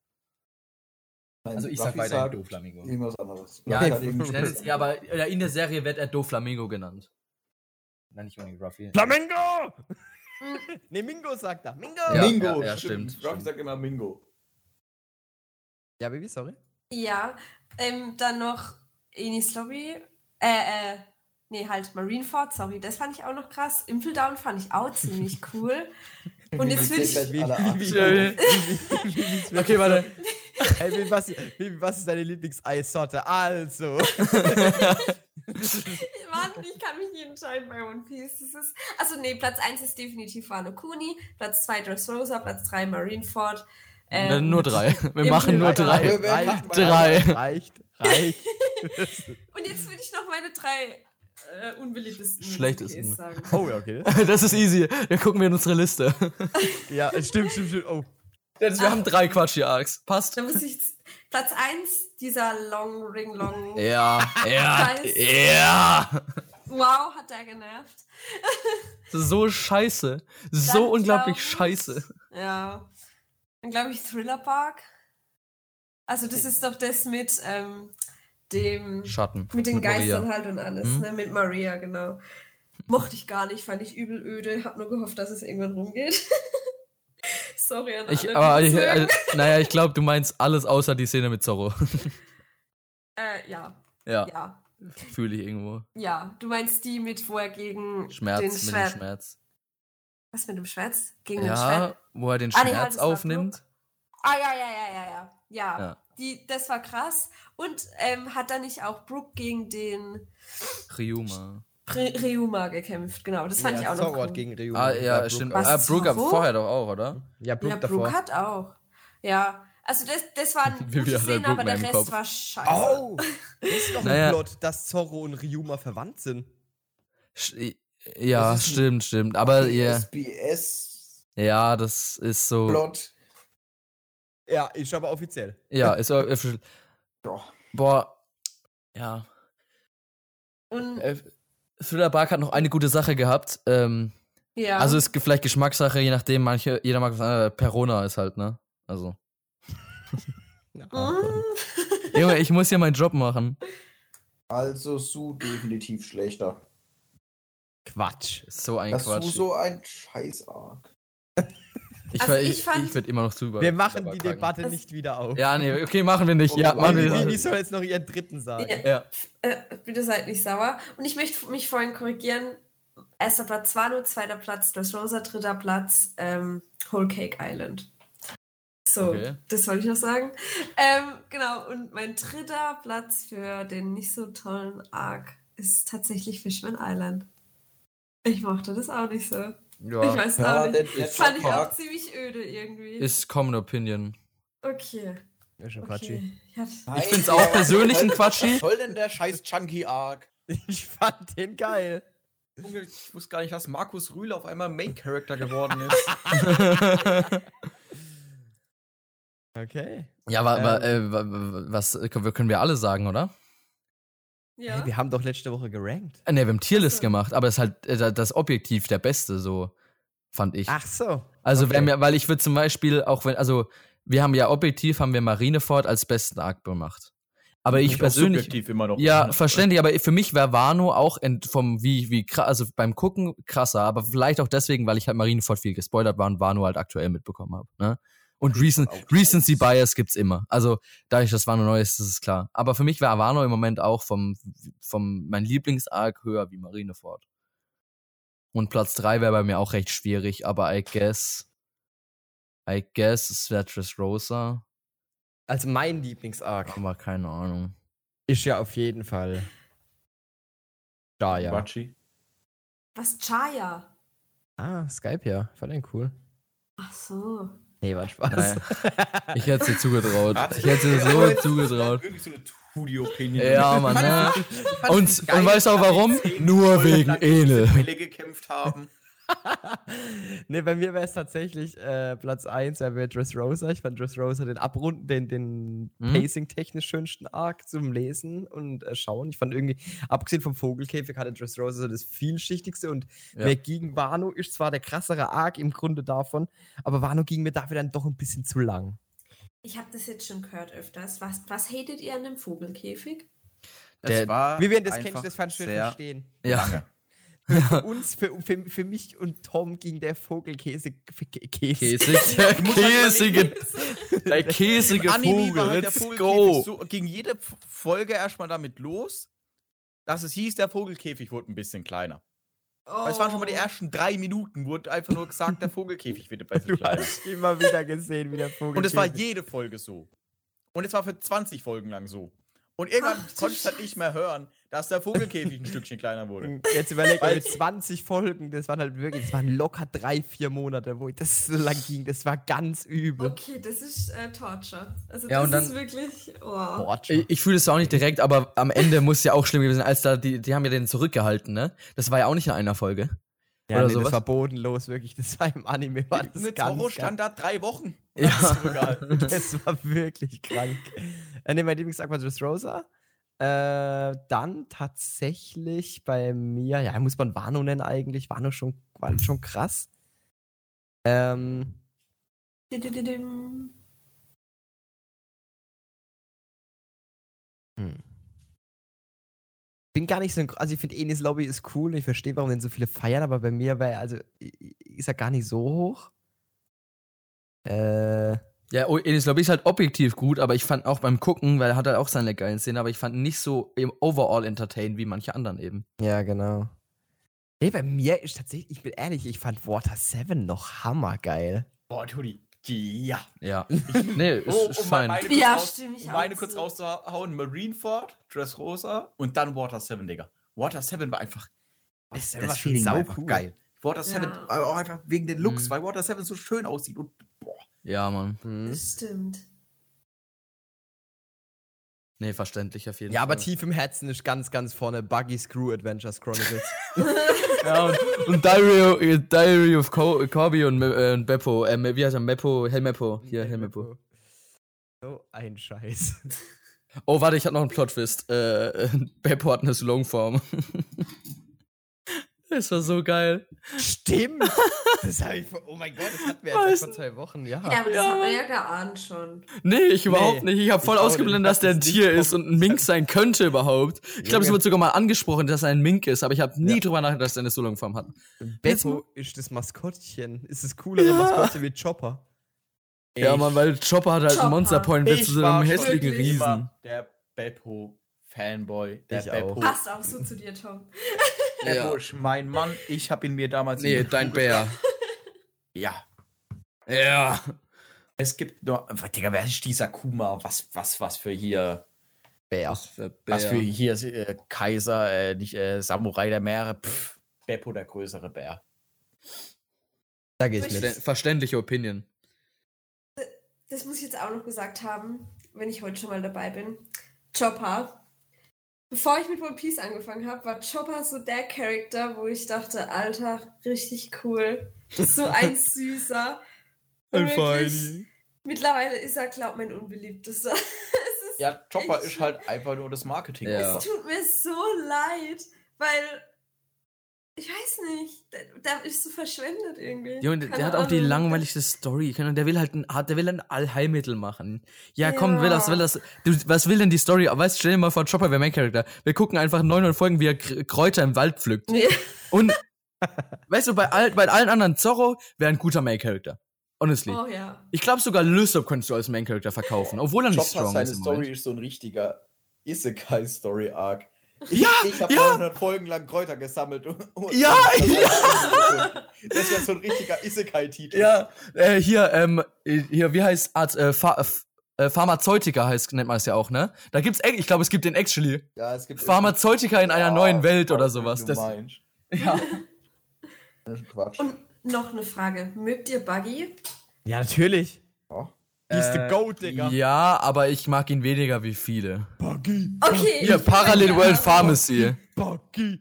S5: Nein,
S2: Also ich sag
S5: Ruffy
S2: weiterhin
S5: sagt
S2: Doflamingo.
S5: Irgendwas anderes.
S2: Ja, ja, ja, aber äh, in der Serie wird er Doflamingo genannt. Nein, nicht unbedingt Ruffy.
S1: Flamingo! Ne, Mingo sagt er. Mingo!
S2: Ja,
S5: Mingo,
S2: ja, ja,
S5: stimmt.
S2: stimmt,
S5: Ruffy sagt immer Mingo.
S1: Ja, Baby, sorry.
S3: Ja, ähm, dann noch Enis Lobby. Äh, äh, nee, halt Marineford, sorry, das fand ich auch noch krass. Impel Down fand ich auch ziemlich cool. Und jetzt will ich.
S2: Okay, warte.
S1: Hey, Baby, was, Baby, was ist deine Lieblings-Eissorte? Also.
S3: Mann, ich kann mich nicht entscheiden bei One Piece. Das ist, also, nee, Platz 1 ist definitiv Wano Kuni, Platz 2 Dressrosa, Platz 3 Marineford.
S2: Äh,
S3: Ähm,
S2: nur drei. Wir machen nur drei.
S5: Wer
S1: reicht,
S2: Drei.
S1: Reicht, reicht.
S3: Und jetzt will ich noch meine drei äh, unbeliebtesten
S2: Schlechtesten.
S3: Sagen.
S1: Oh, ja, okay.
S2: Das ist easy. Dann gucken wir in unsere Liste.
S1: Ja, stimmt, stimmt, stimmt. Oh.
S2: Wir haben drei Quatschie-Arcs. Passt.
S3: Da muss ich. Platz 1, dieser Long Ring Long.
S2: Ja, ja, ja.
S3: Wow, hat der genervt.
S2: So scheiße. So
S3: Dann
S2: unglaublich
S3: glaub ich-
S2: scheiße.
S3: Ja. Dann glaube ich Thriller Park. Also das ist doch das mit ähm, dem
S2: Schatten.
S3: mit den
S2: Mit Maria.
S3: Geistern halt und alles,
S2: Mhm.
S3: ne? Mit Maria, genau. Mochte ich gar nicht, fand ich übel öde, hab nur gehofft, dass es irgendwann rumgeht. Sorry an alle.
S2: Ich,
S3: die
S2: aber, ich, äh, naja, ich glaube, du meinst alles außer die Szene mit Zorro.
S3: äh, ja,
S2: ja,
S3: ja,
S2: fühle ich irgendwo.
S3: ja. Du meinst die mit, wo er gegen
S2: Schmerz
S3: den
S2: mit dem. Schmerz.
S3: Was mit dem Schmerz? Gegen den
S2: Ja,
S3: Schwert?
S2: wo er den
S3: Ah, nee,
S2: Schmerz
S3: war
S2: aufnimmt.
S3: Ah, ja, ja, ja, ja, ja. Ja,
S2: Ja.
S3: Die, das war krass. Und ähm, hat da nicht auch Brooke gegen den
S2: Ryuma.
S3: Ryuma gekämpft? Genau, das fand ich auch noch
S1: Zorro hat
S3: cool.
S1: gegen Ryu.
S2: Ah, ja,
S1: Brooke
S2: stimmt. Ah, Brooke
S3: Zorro?
S2: vorher doch auch, oder?
S1: Ja, Brooke
S3: ja,
S1: davor.
S3: Hat auch. Ja, also das, das waren gute
S2: hat
S3: Szenen,
S2: Brooke
S3: aber der Rest
S2: Kopf.
S3: war scheiße.
S1: Oh! Das ist doch
S2: Naja.
S1: ein Plot, dass Zorro und Ryuma verwandt sind.
S2: Sch- Ja, stimmt, stimmt. Aber ja,
S5: SBS-Plot.
S2: ja, das ist so.
S1: Ja, ist aber offiziell.
S2: Ja, ist äh,
S5: Ja.
S2: Boah. Ja.
S3: Und,
S2: Äh, Thriller Bark hat noch eine gute Sache gehabt. Ähm,
S3: ja.
S2: Also ist vielleicht Geschmackssache, je nachdem, manche, jeder mag was anderes. Perona ist halt, ne? Also.
S3: Mm.
S2: Junge, ich muss ja meinen Job machen.
S5: Also Su definitiv schlechter.
S1: Quatsch.
S2: Ist so ein
S5: Das Su
S2: Quatsch.
S5: so ein Scheiß-Arc.
S2: Ich,
S3: Also ich
S2: ich, ich würde immer noch zu über.
S1: Wir machen die Debatte
S3: Das-
S1: nicht wieder auf.
S2: Ja, nee, okay, machen wir nicht. Ja, machen
S1: Die,
S2: wir nicht.
S1: soll jetzt noch ihren dritten sagen.
S3: Ja.
S2: Ja.
S3: Äh, bitte seid nicht sauer. Und ich möchte mich vorhin korrigieren. Erster Platz Wano, zweiter Platz Dressrosa, dritter Platz ähm, Whole Cake Island. So,
S2: Okay.
S3: das wollte ich noch sagen. Ähm, genau, und mein dritter Platz für den nicht so tollen Arc ist tatsächlich Fishman Island. Ich mochte das auch nicht so. Ich
S2: Ja,
S3: weiß
S5: Ja,
S3: auch nicht.
S5: der
S3: Fand ich auch ziemlich öde irgendwie.
S2: ist Common Opinion.
S3: okay.
S1: Ja, schon.
S3: Okay. Ja,
S2: Ich find's auch persönlich ein Quatschi.
S5: Was soll denn der scheiß Chunky Arc?
S1: Ich fand den geil.
S4: Junge, ich wusste gar nicht, dass Markus Rühle auf einmal Main Character geworden ist.
S1: Okay.
S2: ja, aber, aber äh, wa- wa- was äh, können wir alle sagen, oder?
S3: Ja.
S1: Hey, wir haben doch letzte Woche gerankt.
S2: Ne, wir haben Tierlist
S3: so.
S2: gemacht, aber es ist halt äh, da- das objektiv der Beste, so fand ich.
S1: Ach so.
S2: also,
S1: okay.
S2: wenn wir, weil ich würde zum Beispiel auch wenn, also wir haben ja objektiv haben wir Marineford als besten Arc gemacht. Aber ich
S4: Ist auch
S2: persönlich,
S4: immer noch.
S2: ja, verständlich, aber für mich wäre Wano auch vom wie wie also beim Gucken krasser, aber vielleicht auch deswegen, weil ich halt Marineford viel gespoilert war und Wano halt aktuell mitbekommen habe, ne? Und Recent, Recency. Bias gibt's immer. Also, dadurch, dass Wano neu ist, das ist klar. Aber für mich wäre Wano im Moment auch vom, vom mein Lieblingsarc höher wie Marineford. Und Platz drei wäre bei mir auch recht schwierig, aber I guess, I guess es wäre Dressrosa,
S1: Also mein Lieblingsarc
S2: aber keine Ahnung.
S1: ist ja auf jeden Fall. Ja.
S4: Quatschi.
S3: Was, Chaya?
S1: Ah, Skype ja. Den cool.
S3: Ach so.
S1: Nee, war Spaß.
S2: Naja. Ich hätte sie zugetraut.
S4: Hat-
S2: Ich hätte sie
S4: Ja,
S2: so zugetraut.
S4: Wirklich so eine Studio-Opinion.
S2: Ja, Mann, ne? Und, und weißt du auch warum? Nur wegen.
S4: Quelle gekämpft haben.
S1: nee, bei mir wäre es tatsächlich äh, Platz 1, wäre Dressrosa. Ich fand Dressrosa den Abrunden, den, den
S2: Mhm.
S1: Pacing-technisch schönsten Arc zum Lesen und äh, Schauen. Ich fand irgendwie, abgesehen vom Vogelkäfig, hatte Dressrosa so das vielschichtigste und
S2: Ja.
S1: wer gegen Wano ist zwar der krassere Arc im Grunde davon, aber Wano ging mir dafür dann doch ein bisschen zu lang.
S3: Ich habe das jetzt schon gehört öfters. Was, was hatet ihr an dem Vogelkäfig?
S2: Der-
S4: war
S1: Wie wir das kennen, das fand ich schön verstehen.
S2: Ja.
S1: Für uns, für, für, für mich und Tom ging der Vogelkäse. für Kä- Käse.
S2: Käsig, der käsige, der käsige
S4: Anime
S2: Vogel,
S4: war halt der
S2: let's
S4: Vogelkäfig
S2: go.
S4: so, ging jede Folge erstmal damit los, dass es hieß, der Vogelkäfig wurde ein bisschen kleiner.
S3: Oh.
S4: Weil es waren schon mal die ersten drei Minuten, wurde einfach nur gesagt, der Vogelkäfig wird ein bisschen
S1: Du
S4: kleiner.
S1: hast immer wieder gesehen, wie der Vogelkäfig.
S4: Und es war jede Folge so. Und es war für 20 Folgen lang so. Und irgendwann
S3: Ach, du
S4: konnte ich halt nicht mehr hören, dass der Vogelkäfig ein Stückchen kleiner wurde.
S1: Jetzt überleg mal,
S4: Weil-
S1: mit 20 Folgen, das waren halt wirklich, das waren locker drei, vier Monate, wo das so lang ging. Das war ganz übel.
S3: Okay, das ist äh, Torture. Also
S2: Ja,
S3: das
S2: und dann-
S3: ist wirklich. Oh.
S2: Ich, ich fühle es auch nicht direkt, aber am Ende muss ja auch schlimm gewesen sein, als da die, die haben ja den zurückgehalten, ne? Das war ja auch nicht in einer Folge.
S1: ja,
S2: oder
S1: nee,
S2: sowas.
S1: das war bodenlos, wirklich. Das war im Anime, war das
S4: Mit
S1: ganz,
S4: Zorro
S1: ganz,
S4: stand da drei Wochen.
S2: Ja.
S1: Das war wirklich krank. Äh, ne, mein Lieblingsarc war Dressrosa. Äh, dann tatsächlich bei mir, ja, muss man Wano nennen eigentlich. Wano schon, war schon krass. Ähm. Hm. Bin gar nicht so also ich finde Enis Lobby ist cool, ich verstehe, warum den so viele feiern, aber bei mir war er, also ist er gar nicht so hoch. Äh,
S2: Ja, oh, Enis Lobby ist halt objektiv gut, aber ich fand auch beim Gucken, weil er hat halt auch seine geilen Szenen, aber ich fand ihn nicht so im Overall entertain wie manche anderen eben.
S1: ja, genau. Nee, bei mir ist tatsächlich, ich bin ehrlich, ich fand Water 7 noch hammergeil.
S4: Boah, Tudi. Ja.
S2: Ja. nee, ist,
S4: Oh,
S2: ist
S4: um
S2: fein.
S4: meine kurz,
S3: Ja,
S4: raus,
S3: stimme ich
S4: um meine kurz
S3: zu.
S4: rauszuhauen: Marineford, Dressrosa und dann Water 7, Digga. Water 7 war einfach.
S1: Das,
S4: das Feeling war einfach geil. Water 7,
S3: Ja.
S4: aber auch einfach wegen den Looks,
S2: Mhm.
S4: weil Water 7 so schön aussieht und.
S2: Ja, Mann.
S1: Hm.
S3: Das stimmt.
S2: Nee, verständlich auf jeden
S1: Ja, aber
S2: Fall.
S1: tief im Herzen ist ganz, ganz vorne Buggy Screw Adventures Chronicles.
S2: Ja, und, und Diary, of- Diary of Co Corby und, äh, und Beppo, äh, wie heißt er? Meppo, Helmeppo. Hier, Helmeppo.
S1: So ein Scheiß.
S2: Oh, warte, ich hab noch einen Plot-Twist. Äh, Beppo hat eine Longform. Das war so geil.
S1: Stimmt! Das habe ich vor, oh mein Gott, das hatten wir jetzt
S2: Weißt
S1: erst vor zwei Wochen, ja.
S3: Ja, aber das
S2: Ja.
S3: haben wir ja geahnt schon.
S2: Nee, ich überhaupt
S1: Nee,
S2: nicht. Ich habe voll ausgeblendet, dass der ein Tier ist und ein Mink sein könnte überhaupt. Ich glaube, es wird sogar mal angesprochen, dass er ein Mink ist, aber ich habe nie
S1: Ja.
S2: drüber nachgedacht, dass er eine Solongform hat.
S1: Beppo ist das Maskottchen. Ist das coolere
S2: Ja.
S1: Maskottchen wie Chopper.
S2: Ja, Mann, weil Chopper hat halt
S3: Chopper.
S2: einen Monster Point wird
S4: Ich
S2: zu so einem hässlichen Riesen.
S4: Der Beppo-Fanboy. Der
S1: Ich
S4: Beppo.
S1: auch.
S3: Passt auch so zu dir, Tom.
S4: Beppo
S2: Ja.
S4: ist mein Mann. Ich habe ihn mir damals.
S2: Nee, dein
S4: Schule-
S2: Bär.
S4: Ja.
S2: Ja.
S4: Es gibt nur. Digga, wer ist dieser Kuma? Was, was, was für hier.
S1: Bär.
S2: für
S4: Was für hier äh, Kaiser, äh, nicht äh, Samurai der Meere. Pff, Beppo der größere Bär.
S1: Da gehe ich
S3: Ich-
S1: mit.
S2: Verständliche Opinion.
S3: Das muss ich jetzt auch noch gesagt haben. wenn ich heute schon mal dabei bin. Chopper. Bevor ich mit One Piece angefangen habe, war Chopper so der Charakter, wo ich dachte, Alter, richtig cool. So ein süßer. Und wirklich, Mittlerweile ist er, glaub mein unbeliebtester.
S5: Ja, Chopper
S3: echt
S5: ist halt einfach nur das Marketing.
S2: Ja.
S3: Es tut mir so leid, weil ich weiß nicht, der, der ist so verschwendet irgendwie.
S2: Ja, und der hat auch die langweiligste Story. Der will halt ein, der will ein Allheilmittel machen. Ja, komm,
S3: Ja.
S2: will das, will das. Du, was will denn die Story? Weißt, stell dir mal vor, Chopper wäre Main Character. Wir gucken einfach 900 Folgen, wie er Kr- Kräuter im Wald pflückt.
S3: Nee.
S2: Und, weißt du, bei, all, bei allen anderen Zorro wäre ein guter Main Character. Honestly.
S3: Oh ja.
S2: Ich glaube sogar Lysop könntest du als Main Character verkaufen, obwohl er nicht
S5: Chopper,
S2: strong
S5: seine
S2: ist. Im
S5: Story ist so ein richtiger Isekai-Story-Arc.
S2: Ja,
S5: Ich habe
S2: ja.
S5: 300 Folgen lang Kräuter gesammelt. Und, und
S2: Ja,
S5: Das wäre so ein richtiger Isekai-Titel.
S2: Ja, äh, hier, ähm, hier, wie heißt Arzt, äh, Pha F- äh, Pharmazeutika heißt, nennt man es ja auch, ne? Da gibt's, ich glaube, es gibt den actually.
S5: Ja, es gibt
S2: Pharmazeutika in einer
S5: Ja,
S2: neuen Welt oder
S5: was
S2: sowas.
S5: Du
S2: Das,
S5: meinst.
S2: ja.
S5: Das ist Quatsch.
S3: Und noch eine Frage. Mögt ihr Buggy?
S1: Ja, natürlich.
S5: Ja.
S1: Die ist
S2: Äh,
S1: the Goat, Digga.
S2: ja, aber ich mag ihn weniger wie viele.
S1: Buggy,
S3: Okay.
S2: Hier, Parallel World
S3: ja.
S2: Pharmacy.
S1: Buggy.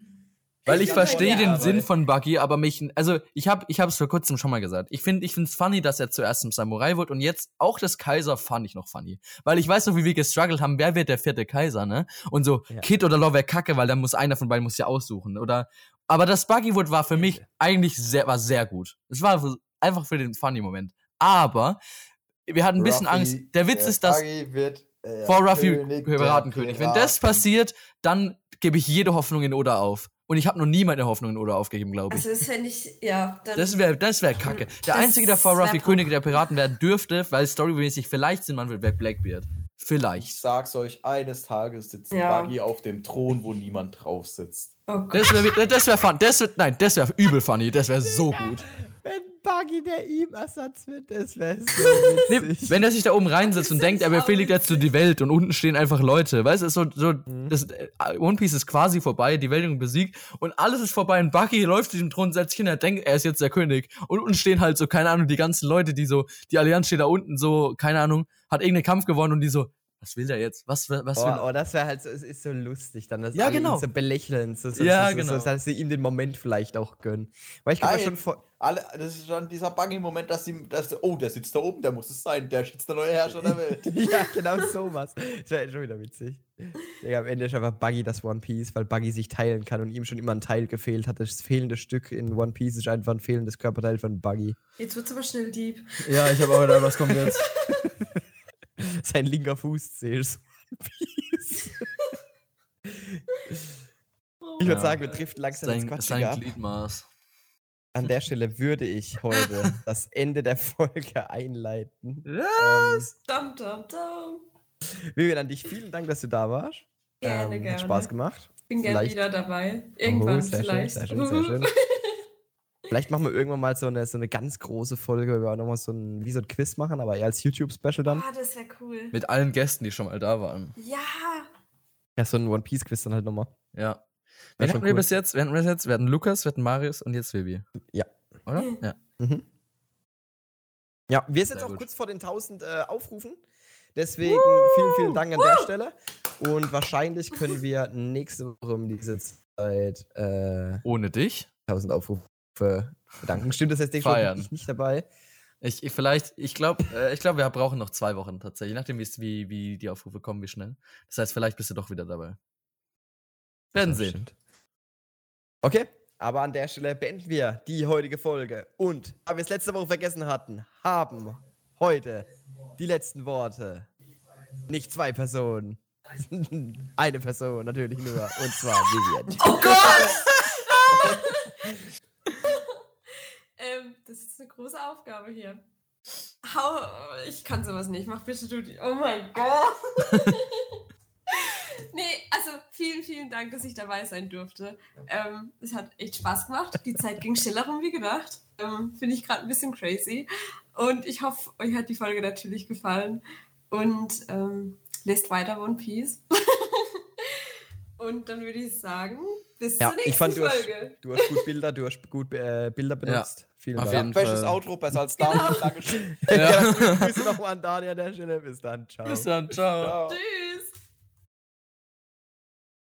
S2: Weil ich
S3: Ich
S2: verstehe den Sinn
S5: aber-
S2: von Buggy, aber mich, also ich habe, ich habe es vor kurzem schon mal gesagt. Ich finde, ich finde es funny, dass er zuerst zum Samurai wird und jetzt auch das Kaiser fand ich noch funny, weil ich weiß noch, wie wir gestruggelt haben. Wer wird der vierte Kaiser, ne? Und so
S1: Ja.
S2: Kid oder Law wäre Kacke, weil dann muss einer von beiden muss ja aussuchen, oder? Aber das Buggywood war für mich eigentlich sehr, war sehr gut. Es war einfach für den funny Moment. Aber wir hatten ein bisschen
S5: Ruffy,
S2: Angst. Der Witz
S5: der
S2: ist, dass
S5: wird, äh,
S2: vor Ruffy
S5: König der
S2: Piratenkönig. Wenn das passiert, dann gebe ich jede Hoffnung in Oda auf. Und ich habe noch nie meine Hoffnung in Oda aufgegeben, glaube ich.
S3: Also das fände ich, ja. Dann,
S2: Das wäre das wär kacke. Der
S3: Das
S2: Einzige, der vor Ruffy König der Piraten werden dürfte, weil storymäßig vielleicht Sinn machen wird, wäre Blackbeard.
S5: Ich
S2: Vielleicht.
S5: sag's euch, eines Tages sitzt
S3: Ja.
S5: Buggy auf dem Thron, wo niemand drauf sitzt.
S3: oh.
S2: Das wäre das wär fun. Das wär, nein, das wäre übel funny. Das wäre so gut.
S1: Buggy der ihm Ersatz wird, das wäre so
S2: Nee, wenn er sich da oben reinsetzt und denkt, er befehligt jetzt so die Welt und unten stehen einfach Leute. Weißt du, ist so, so das, äh, One Piece ist quasi vorbei, die Welt ist besiegt und alles ist vorbei und Bucky läuft durch den Thron, setzt sich hin, er denkt, er ist jetzt der König. Und unten stehen halt so, keine Ahnung, die ganzen Leute, die so, die Allianz steht da unten so, keine Ahnung, hat irgendeinen Kampf gewonnen und die so, was will der jetzt? Was, was will
S1: Oh, oh, das wäre halt so, es ist so lustig, dann das
S2: Ja,
S1: alle ihn
S2: genau.
S1: so belächeln, so, so,
S2: Ja,
S1: so,
S2: genau.
S1: so, dass sie ihm den Moment vielleicht auch gönnen. Weil ich kann
S5: Nein.
S1: schon vor,
S5: Alle, das ist schon dieser Buggy-Moment, dass sie, dass, oh, der sitzt da oben, der muss es sein, der ist jetzt der neue Herrscher der Welt.
S1: ja, genau sowas. Das wäre schon wieder witzig. Digga, am Ende ist einfach Buggy das One Piece, weil Buggy sich teilen kann und ihm schon immer ein Teil gefehlt hat. Das fehlende Stück in One Piece ist einfach ein fehlendes Körperteil von Buggy.
S3: Jetzt wird's aber schnell deep.
S2: Ja, ich habe auch gedacht, was kommt jetzt?
S1: Sein linker Fuß Piece. Ich würde
S2: Ja.
S1: sagen, wir driften langsam ins
S2: Sein,
S1: Quatschige
S2: sein
S1: ab.
S2: Gliedmaß.
S1: An der Stelle würde ich heute das Ende der Folge einleiten. Ähm,
S3: Dum, dum, dum.
S1: Vivian, an dich vielen Dank, dass du da warst.
S3: Gerne,
S1: ähm,
S3: gerne.
S1: Hat Spaß gemacht.
S3: Bin gerne wieder dabei. Irgendwann
S1: Oh, sehr
S3: vielleicht.
S1: Schön, sehr schön, sehr schön. Vielleicht machen wir irgendwann mal so eine, so eine ganz große Folge, wo wir auch nochmal so ein, wie so ein Quiz machen, aber eher als YouTube-Special dann.
S3: Ah, das wäre cool.
S2: Mit allen Gästen, die schon mal da waren.
S3: Ja.
S1: Ja, so ein One-Piece-Quiz dann halt nochmal.
S2: Ja. Wen hatten wir
S1: cool.
S2: bis jetzt? Wen hatten wir bis jetzt? Wir hatten Lukas, wir hatten Marius und jetzt Vivi.
S1: Ja.
S2: Oder? Ja.
S1: Mhm. Ja, wir sind
S2: Sehr
S1: auch
S2: gut.
S1: kurz vor den 1000 äh, Aufrufen. Deswegen vielen, vielen Dank an der Stelle. Und wahrscheinlich können wir nächste Woche um diese Zeit äh,
S2: Ohne dich?
S1: 1000 Aufrufe bedanken. Stimmt das jetzt nicht schon?
S2: Feiern.
S1: Bin ich nicht dabei?
S2: Ich, ich vielleicht, ich glaube, äh, ich glaube, wir brauchen noch zwei Wochen tatsächlich, je nachdem, wie, wie die Aufrufe kommen, wie schnell. Das heißt, vielleicht bist du doch wieder dabei. Werden sehen.
S1: stimmt. Okay, aber an der Stelle beenden wir die heutige Folge. Und, da wir es letzte Woche vergessen hatten, haben heute die letzten Worte. Nicht zwei Personen. Eine Person natürlich nur. Und zwar Vivian.
S3: Oh Gott! das ist eine große Aufgabe hier. Hau, ich kann sowas nicht. Mach bitte du die. Oh mein Gott! nee, also vielen, vielen Dank, dass ich dabei sein durfte. Ähm, es hat echt Spaß gemacht. Die Zeit ging schneller rum wie gedacht. Ähm, Finde ich gerade ein bisschen crazy. Und ich hoffe, euch hat die Folge natürlich gefallen. Und ähm, lest weiter One Piece. Und dann würde ich sagen, bis
S1: Ja,
S3: zur nächsten
S1: ich fand, du hast,
S3: Folge.
S1: du hast gut Bilder, du hast gut äh, Bilder benutzt. Vielen
S2: auf
S1: Dank.
S4: Bestes. Outro, besser als Daniel. Dankeschön.
S1: Ja. Grüße nochmal an Daniel an der Stelle. Bis dann. Ciao.
S2: Bis dann, ciao.
S4: Ciao.
S3: Tschüss.